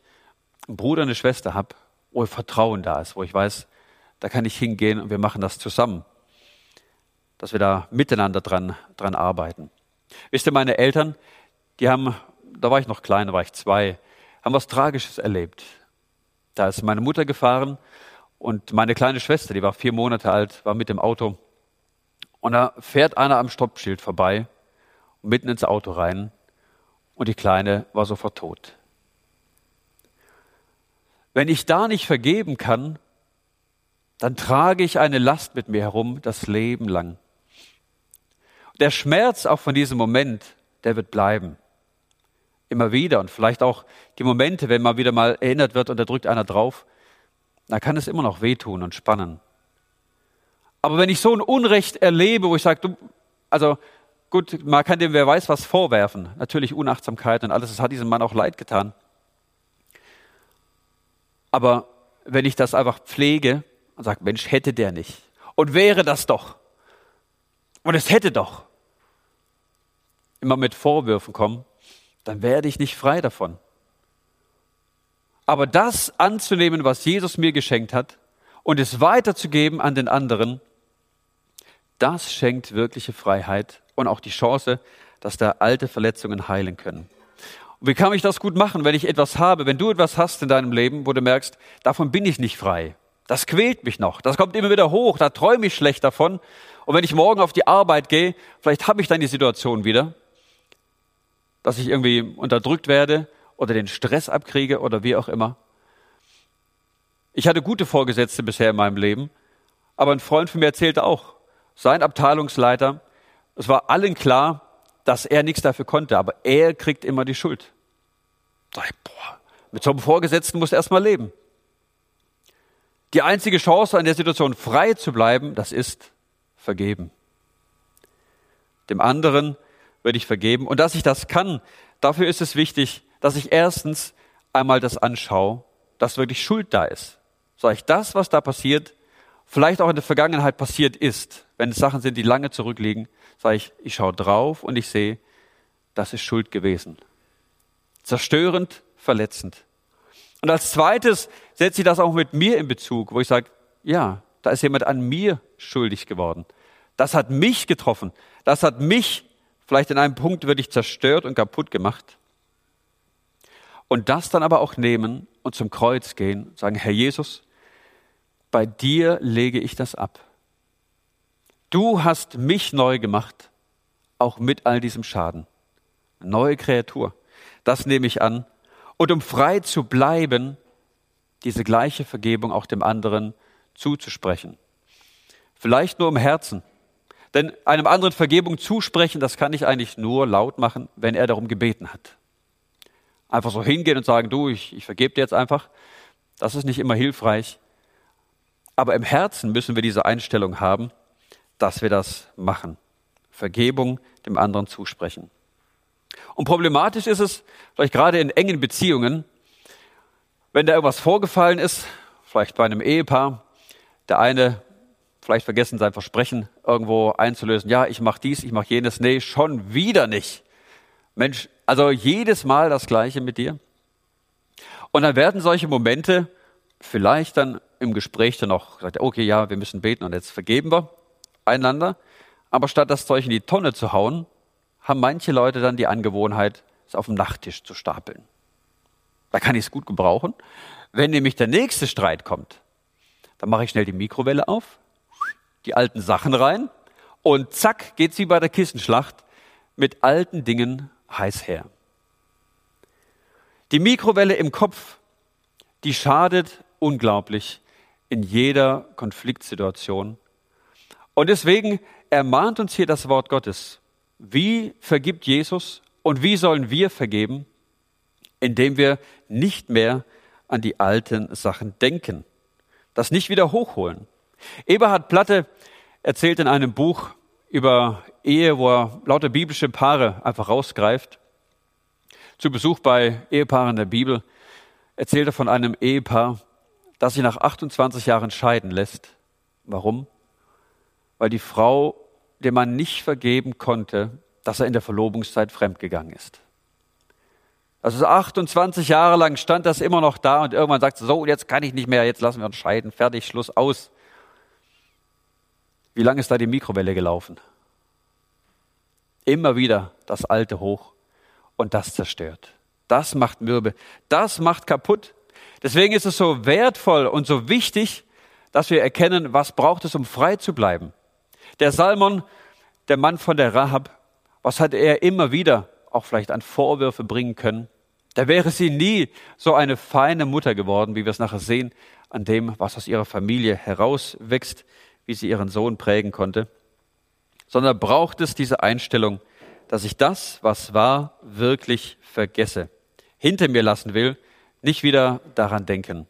einen Bruder, eine Schwester habe, wo Vertrauen da ist, wo ich weiß, da kann ich hingehen und wir machen das zusammen. Dass wir da miteinander dran, dran arbeiten. Wisst ihr, meine Eltern, die haben, da war ich noch klein, da war ich zwei, haben was Tragisches erlebt. Da ist meine Mutter gefahren und meine kleine Schwester, die war vier Monate alt, war mit dem Auto. Und da fährt einer am Stoppschild vorbei, mitten ins Auto rein. Und die Kleine war sofort tot. Wenn ich da nicht vergeben kann, dann trage ich eine Last mit mir herum das Leben lang. Der Schmerz auch von diesem Moment, der wird bleiben. immer wieder und vielleicht auch die Momente, wenn man wieder mal erinnert wird und da drückt einer drauf, da kann es immer noch wehtun und spannen. Aber wenn ich so ein Unrecht erlebe, wo ich sage, du, also gut, man kann dem wer weiß was vorwerfen, natürlich Unachtsamkeit und alles, das hat diesem Mann auch leid getan. Aber wenn ich das einfach pflege und sage, Mensch, hätte der nicht. Und wäre das doch. Und es hätte doch. Immer mit Vorwürfen kommen, dann werde ich nicht frei davon. Aber das anzunehmen, was Jesus mir geschenkt hat und es weiterzugeben an den anderen, das schenkt wirkliche Freiheit und auch die Chance, dass da alte Verletzungen heilen können. Und wie kann ich das gut machen, wenn ich etwas habe, wenn du etwas hast in deinem Leben, wo du merkst, davon bin ich nicht frei. Das quält mich noch, das kommt immer wieder hoch, da träume ich schlecht davon. Und wenn ich morgen auf die Arbeit gehe, vielleicht habe ich dann die Situation wieder, dass ich irgendwie unterdrückt werde oder den Stress abkriege oder wie auch immer. Ich hatte gute Vorgesetzte bisher in meinem Leben, aber ein Freund von mir erzählte auch, sein Abteilungsleiter, es war allen klar, dass er nichts dafür konnte, aber er kriegt immer die Schuld. Sag ich, boah, mit so einem Vorgesetzten muss er erstmal leben. Die einzige Chance, an der Situation frei zu bleiben, das ist vergeben. Dem anderen werde ich vergeben. Und dass ich das kann, dafür ist es wichtig, dass ich erstens einmal das anschaue, dass wirklich Schuld da ist. Sag ich, das, was da passiert, vielleicht auch in der Vergangenheit passiert ist, wenn es Sachen sind, die lange zurückliegen, sage ich, ich schaue drauf und ich sehe, das ist Schuld gewesen. Zerstörend, verletzend. Und als zweites setze ich das auch mit mir in Bezug, wo ich sage, ja, da ist jemand an mir schuldig geworden. Das hat mich getroffen. Das hat mich vielleicht in einem Punkt wirklich zerstört und kaputt gemacht. Und das dann aber auch nehmen und zum Kreuz gehen und sagen, Herr Jesus, bei dir lege ich das ab. Du hast mich neu gemacht, auch mit all diesem Schaden. Neue Kreatur. Das nehme ich an. Und um frei zu bleiben, diese gleiche Vergebung auch dem anderen zuzusprechen. Vielleicht nur im Herzen, denn einem anderen Vergebung zusprechen, das kann ich eigentlich nur laut machen, wenn er darum gebeten hat. Einfach so hingehen und sagen, du, ich, ich vergebe dir jetzt einfach, das ist nicht immer hilfreich. Aber im Herzen müssen wir diese Einstellung haben, dass wir das machen. Vergebung dem anderen zusprechen. Und problematisch ist es, vielleicht gerade in engen Beziehungen, wenn da irgendwas vorgefallen ist, vielleicht bei einem Ehepaar, der eine vielleicht vergessen, sein Versprechen irgendwo einzulösen. Ja, ich mache dies, ich mache jenes. Nee, schon wieder nicht. Mensch, also jedes Mal das Gleiche mit dir. Und dann werden solche Momente vielleicht dann im Gespräch dann auch gesagt, okay, ja, wir müssen beten und jetzt vergeben wir einander. Aber statt das Zeug in die Tonne zu hauen, haben manche Leute dann die Angewohnheit, es auf dem Nachttisch zu stapeln. Da kann ich es gut gebrauchen. Wenn nämlich der nächste Streit kommt, dann mache ich schnell die Mikrowelle auf, die alten Sachen rein und zack geht sie bei der Kissenschlacht mit alten Dingen heiß her. Die Mikrowelle im Kopf, die schadet unglaublich in jeder Konfliktsituation. Und deswegen ermahnt uns hier das Wort Gottes. Wie vergibt Jesus und wie sollen wir vergeben? Indem wir nicht mehr an die alten Sachen denken, das nicht wieder hochholen. Eberhard Platte erzählt in einem Buch über Ehe, wo er lauter biblische Paare einfach rausgreift. Zu Besuch bei Ehepaaren der Bibel erzählt er von einem Ehepaar, das sich nach 28 Jahren scheiden lässt. Warum? Weil die Frau dem man nicht vergeben konnte, dass er in der Verlobungszeit fremdgegangen ist. Also 28 Jahre lang stand das immer noch da und irgendwann sagt sie, so, jetzt kann ich nicht mehr, jetzt lassen wir uns scheiden, fertig, Schluss, aus. Wie lange ist da die Mikrowelle gelaufen? Immer wieder das Alte hoch und das zerstört. Das macht mürbe. Das macht kaputt. Deswegen ist es so wertvoll und so wichtig, dass wir erkennen, was braucht es, um frei zu bleiben. Der Salmon, der Mann von der Rahab, was hat er immer wieder auch vielleicht an Vorwürfe bringen können? Da wäre sie nie so eine feine Mutter geworden, wie wir es nachher sehen, an dem, was aus ihrer Familie herauswächst, wie sie ihren Sohn prägen konnte, sondern braucht es diese Einstellung, dass ich das, was war, wirklich vergesse, hinter mir lassen will, nicht wieder daran denken.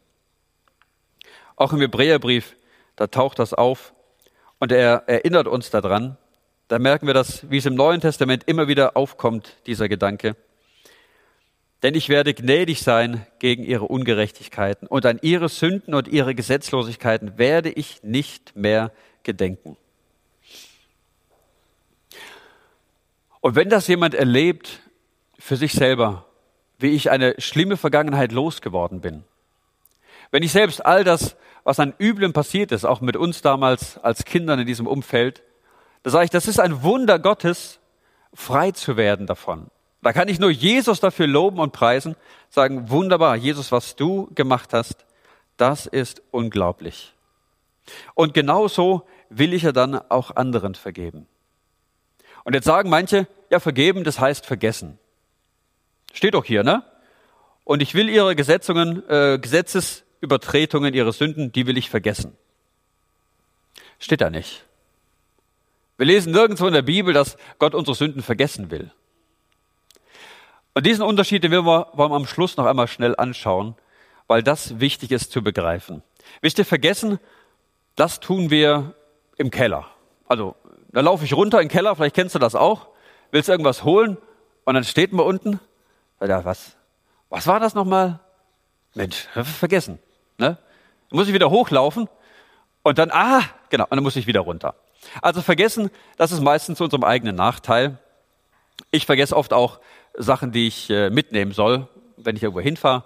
Auch im Hebräerbrief, da taucht das auf und er erinnert uns daran. Da merken wir das, wie es im Neuen Testament immer wieder aufkommt, dieser Gedanke. Denn ich werde gnädig sein gegen ihre Ungerechtigkeiten und an ihre Sünden und ihre Gesetzlosigkeiten werde ich nicht mehr gedenken. Und wenn das jemand erlebt für sich selber, wie ich eine schlimme Vergangenheit losgeworden bin, wenn ich selbst all das, was an Üblem passiert ist, auch mit uns damals als Kindern in diesem Umfeld, da sage ich, das ist ein Wunder Gottes, frei zu werden davon. Da kann ich nur Jesus dafür loben und preisen, sagen, wunderbar, Jesus, was du gemacht hast, das ist unglaublich. Und genauso will ich ja dann auch anderen vergeben. Und jetzt sagen manche, ja, vergeben, das heißt vergessen. Steht doch hier, ne? Und ich will ihre Gesetzungen, äh, Gesetzesübertretungen, ihre Sünden, die will ich vergessen. Steht da nicht. Wir lesen nirgendwo in der Bibel, dass Gott unsere Sünden vergessen will. Und diesen Unterschied, den wollen wir, wollen wir am Schluss noch einmal schnell anschauen, weil das wichtig ist zu begreifen. Wisst ihr, vergessen, das tun wir im Keller. Also, da laufe ich runter den Keller, vielleicht kennst du das auch, willst irgendwas holen und dann steht man unten, ja, was, was war das nochmal? Mensch, vergessen. Ne? Dann muss ich wieder hochlaufen und dann, ah, genau, und dann muss ich wieder runter. Also vergessen, das ist meistens zu unserem eigenen Nachteil. Ich vergesse oft auch Sachen, die ich äh, mitnehmen soll, wenn ich irgendwo hinfahre.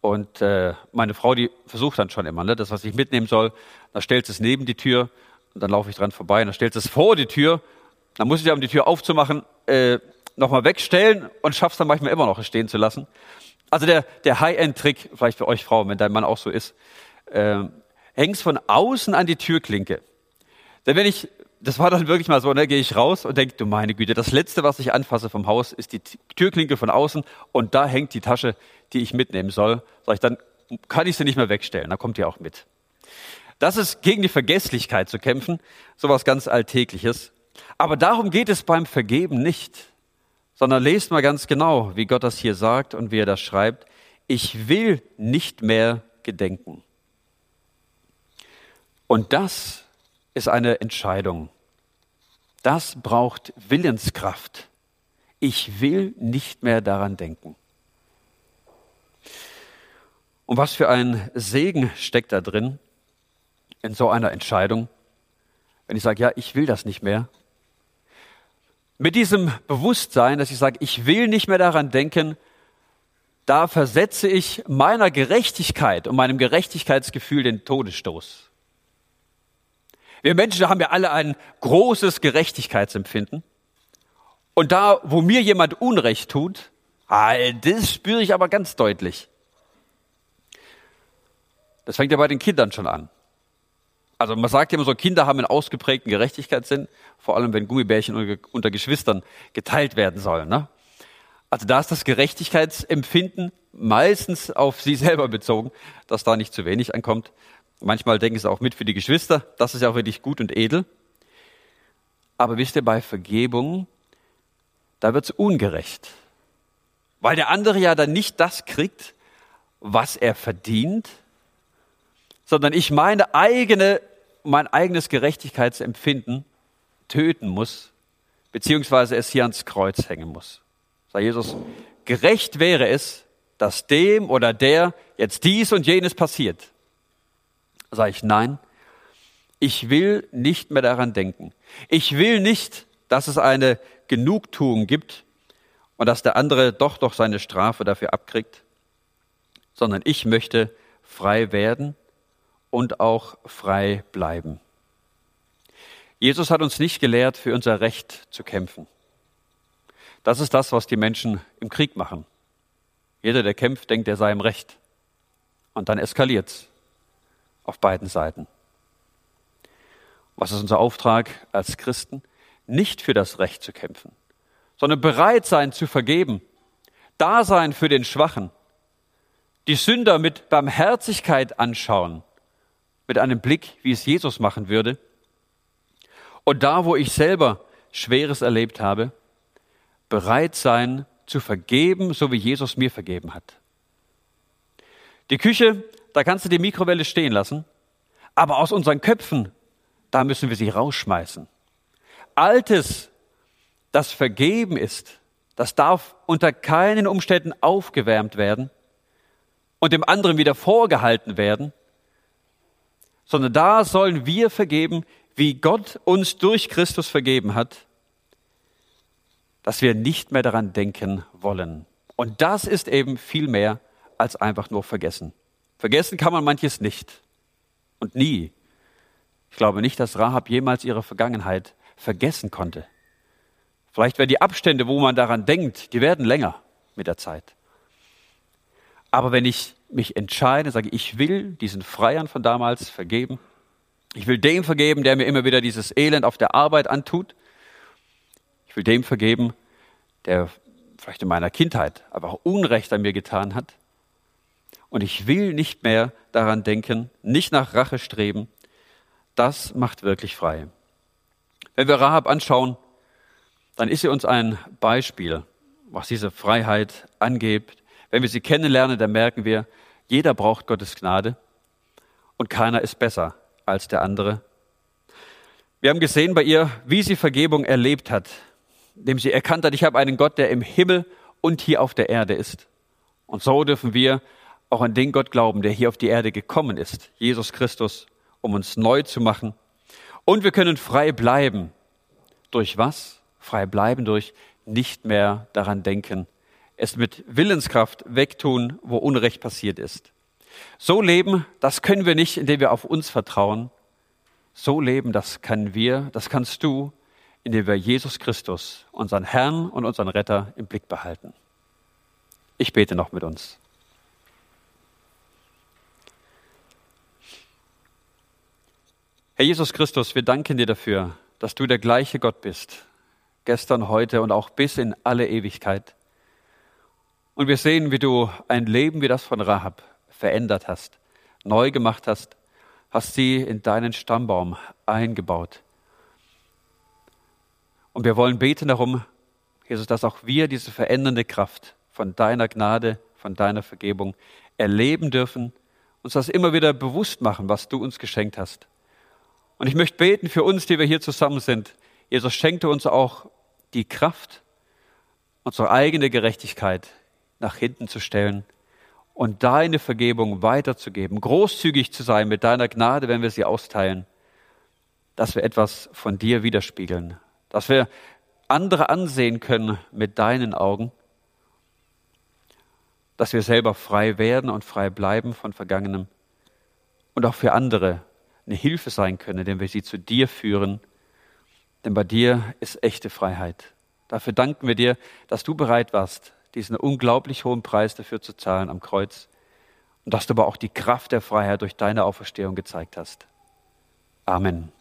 Und äh, meine Frau, die versucht dann schon immer, ne, das, was ich mitnehmen soll, da stellt sie es neben die Tür und dann laufe ich dran vorbei und dann stellt sie es vor die Tür. Dann muss ich ja, um die Tür aufzumachen, äh, nochmal wegstellen und schaff's dann manchmal immer noch stehen zu lassen. Also der, der High-End-Trick, vielleicht für euch Frauen, wenn dein Mann auch so ist, äh, hängst von außen an die Türklinke. Denn wenn ich das war dann wirklich mal so, ne, gehe ich raus und denke, du meine Güte, das Letzte, was ich anfasse vom Haus, ist die Türklinke von außen und da hängt die Tasche, die ich mitnehmen soll. Sag ich, dann kann ich sie nicht mehr wegstellen, da kommt die auch mit. Das ist gegen die Vergesslichkeit zu kämpfen, sowas ganz Alltägliches. Aber darum geht es beim Vergeben nicht, sondern lest mal ganz genau, wie Gott das hier sagt und wie er das schreibt. Ich will nicht mehr gedenken. Und das ist eine Entscheidung. Das braucht Willenskraft. Ich will nicht mehr daran denken. Und was für ein Segen steckt da drin in so einer Entscheidung, wenn ich sage, ja, ich will das nicht mehr. Mit diesem Bewusstsein, dass ich sage, ich will nicht mehr daran denken, da versetze ich meiner Gerechtigkeit und meinem Gerechtigkeitsgefühl den Todesstoß. Wir Menschen haben ja alle ein großes Gerechtigkeitsempfinden. Und da, wo mir jemand Unrecht tut, das spüre ich aber ganz deutlich. Das fängt ja bei den Kindern schon an. Also man sagt immer so, Kinder haben einen ausgeprägten Gerechtigkeitssinn, vor allem wenn Gummibärchen unter Geschwistern geteilt werden sollen. Ne? Also da ist das Gerechtigkeitsempfinden meistens auf sie selber bezogen, dass da nicht zu wenig ankommt. Manchmal denken sie auch mit für die Geschwister. Das ist ja auch wirklich gut und edel. Aber wisst ihr, bei Vergebung, da wird's ungerecht. Weil der andere ja dann nicht das kriegt, was er verdient, sondern ich meine eigene, mein eigenes Gerechtigkeitsempfinden töten muss, beziehungsweise es hier ans Kreuz hängen muss. Sagt Jesus, gerecht wäre es, dass dem oder der jetzt dies und jenes passiert. Sage ich, nein, ich will nicht mehr daran denken. Ich will nicht, dass es eine Genugtuung gibt und dass der andere doch doch seine Strafe dafür abkriegt, sondern ich möchte frei werden und auch frei bleiben. Jesus hat uns nicht gelehrt, für unser Recht zu kämpfen. Das ist das, was die Menschen im Krieg machen. Jeder, der kämpft, denkt, er sei im Recht. Und dann eskaliert's auf beiden Seiten. Was ist unser Auftrag als Christen? Nicht für das Recht zu kämpfen, sondern bereit sein zu vergeben, da sein für den Schwachen, die Sünder mit Barmherzigkeit anschauen, mit einem Blick, wie es Jesus machen würde. Und da, wo ich selber Schweres erlebt habe, bereit sein zu vergeben, so wie Jesus mir vergeben hat. Die Küche, da kannst du die Mikrowelle stehen lassen, aber aus unseren Köpfen, da müssen wir sie rausschmeißen. Altes, das vergeben ist, das darf unter keinen Umständen aufgewärmt werden und dem anderen wieder vorgehalten werden, sondern da sollen wir vergeben, wie Gott uns durch Christus vergeben hat, dass wir nicht mehr daran denken wollen. Und das ist eben viel mehr als einfach nur vergessen. Vergessen kann man manches nicht und nie. Ich glaube nicht, dass Rahab jemals ihre Vergangenheit vergessen konnte. Vielleicht werden die Abstände, wo man daran denkt, die werden länger mit der Zeit. Aber wenn ich mich entscheide, sage ich will diesen Freiern von damals vergeben, ich will dem vergeben, der mir immer wieder dieses Elend auf der Arbeit antut, ich will dem vergeben, der vielleicht in meiner Kindheit aber auch Unrecht an mir getan hat. Und ich will nicht mehr daran denken, nicht nach Rache streben. Das macht wirklich frei. Wenn wir Rahab anschauen, dann ist sie uns ein Beispiel, was diese Freiheit angeht. Wenn wir sie kennenlernen, dann merken wir, jeder braucht Gottes Gnade und keiner ist besser als der andere. Wir haben gesehen bei ihr, wie sie Vergebung erlebt hat, indem sie erkannt hat, ich habe einen Gott, der im Himmel und hier auf der Erde ist. Und so dürfen wir auch an den Gott glauben, der hier auf die Erde gekommen ist, Jesus Christus, um uns neu zu machen. Und wir können frei bleiben. Durch was? Frei bleiben durch nicht mehr daran denken. Es mit Willenskraft wegtun, wo Unrecht passiert ist. So leben, das können wir nicht, indem wir auf uns vertrauen. So leben, das können wir, das kannst du, indem wir Jesus Christus, unseren Herrn und unseren Retter im Blick behalten. Ich bete noch mit uns. Herr Jesus Christus, wir danken dir dafür, dass du der gleiche Gott bist, gestern, heute und auch bis in alle Ewigkeit. Und wir sehen, wie du ein Leben wie das von Rahab verändert hast, neu gemacht hast, hast sie in deinen Stammbaum eingebaut. Und wir wollen beten darum, Jesus, dass auch wir diese verändernde Kraft von deiner Gnade, von deiner Vergebung erleben dürfen, uns das immer wieder bewusst machen, was du uns geschenkt hast. Und ich möchte beten für uns, die wir hier zusammen sind. Jesus schenkte uns auch die Kraft, unsere eigene Gerechtigkeit nach hinten zu stellen und deine Vergebung weiterzugeben, großzügig zu sein mit deiner Gnade, wenn wir sie austeilen, dass wir etwas von dir widerspiegeln, dass wir andere ansehen können mit deinen Augen, dass wir selber frei werden und frei bleiben von Vergangenem und auch für andere eine Hilfe sein können, indem wir sie zu dir führen. Denn bei dir ist echte Freiheit. Dafür danken wir dir, dass du bereit warst, diesen unglaublich hohen Preis dafür zu zahlen am Kreuz und dass du aber auch die Kraft der Freiheit durch deine Auferstehung gezeigt hast. Amen.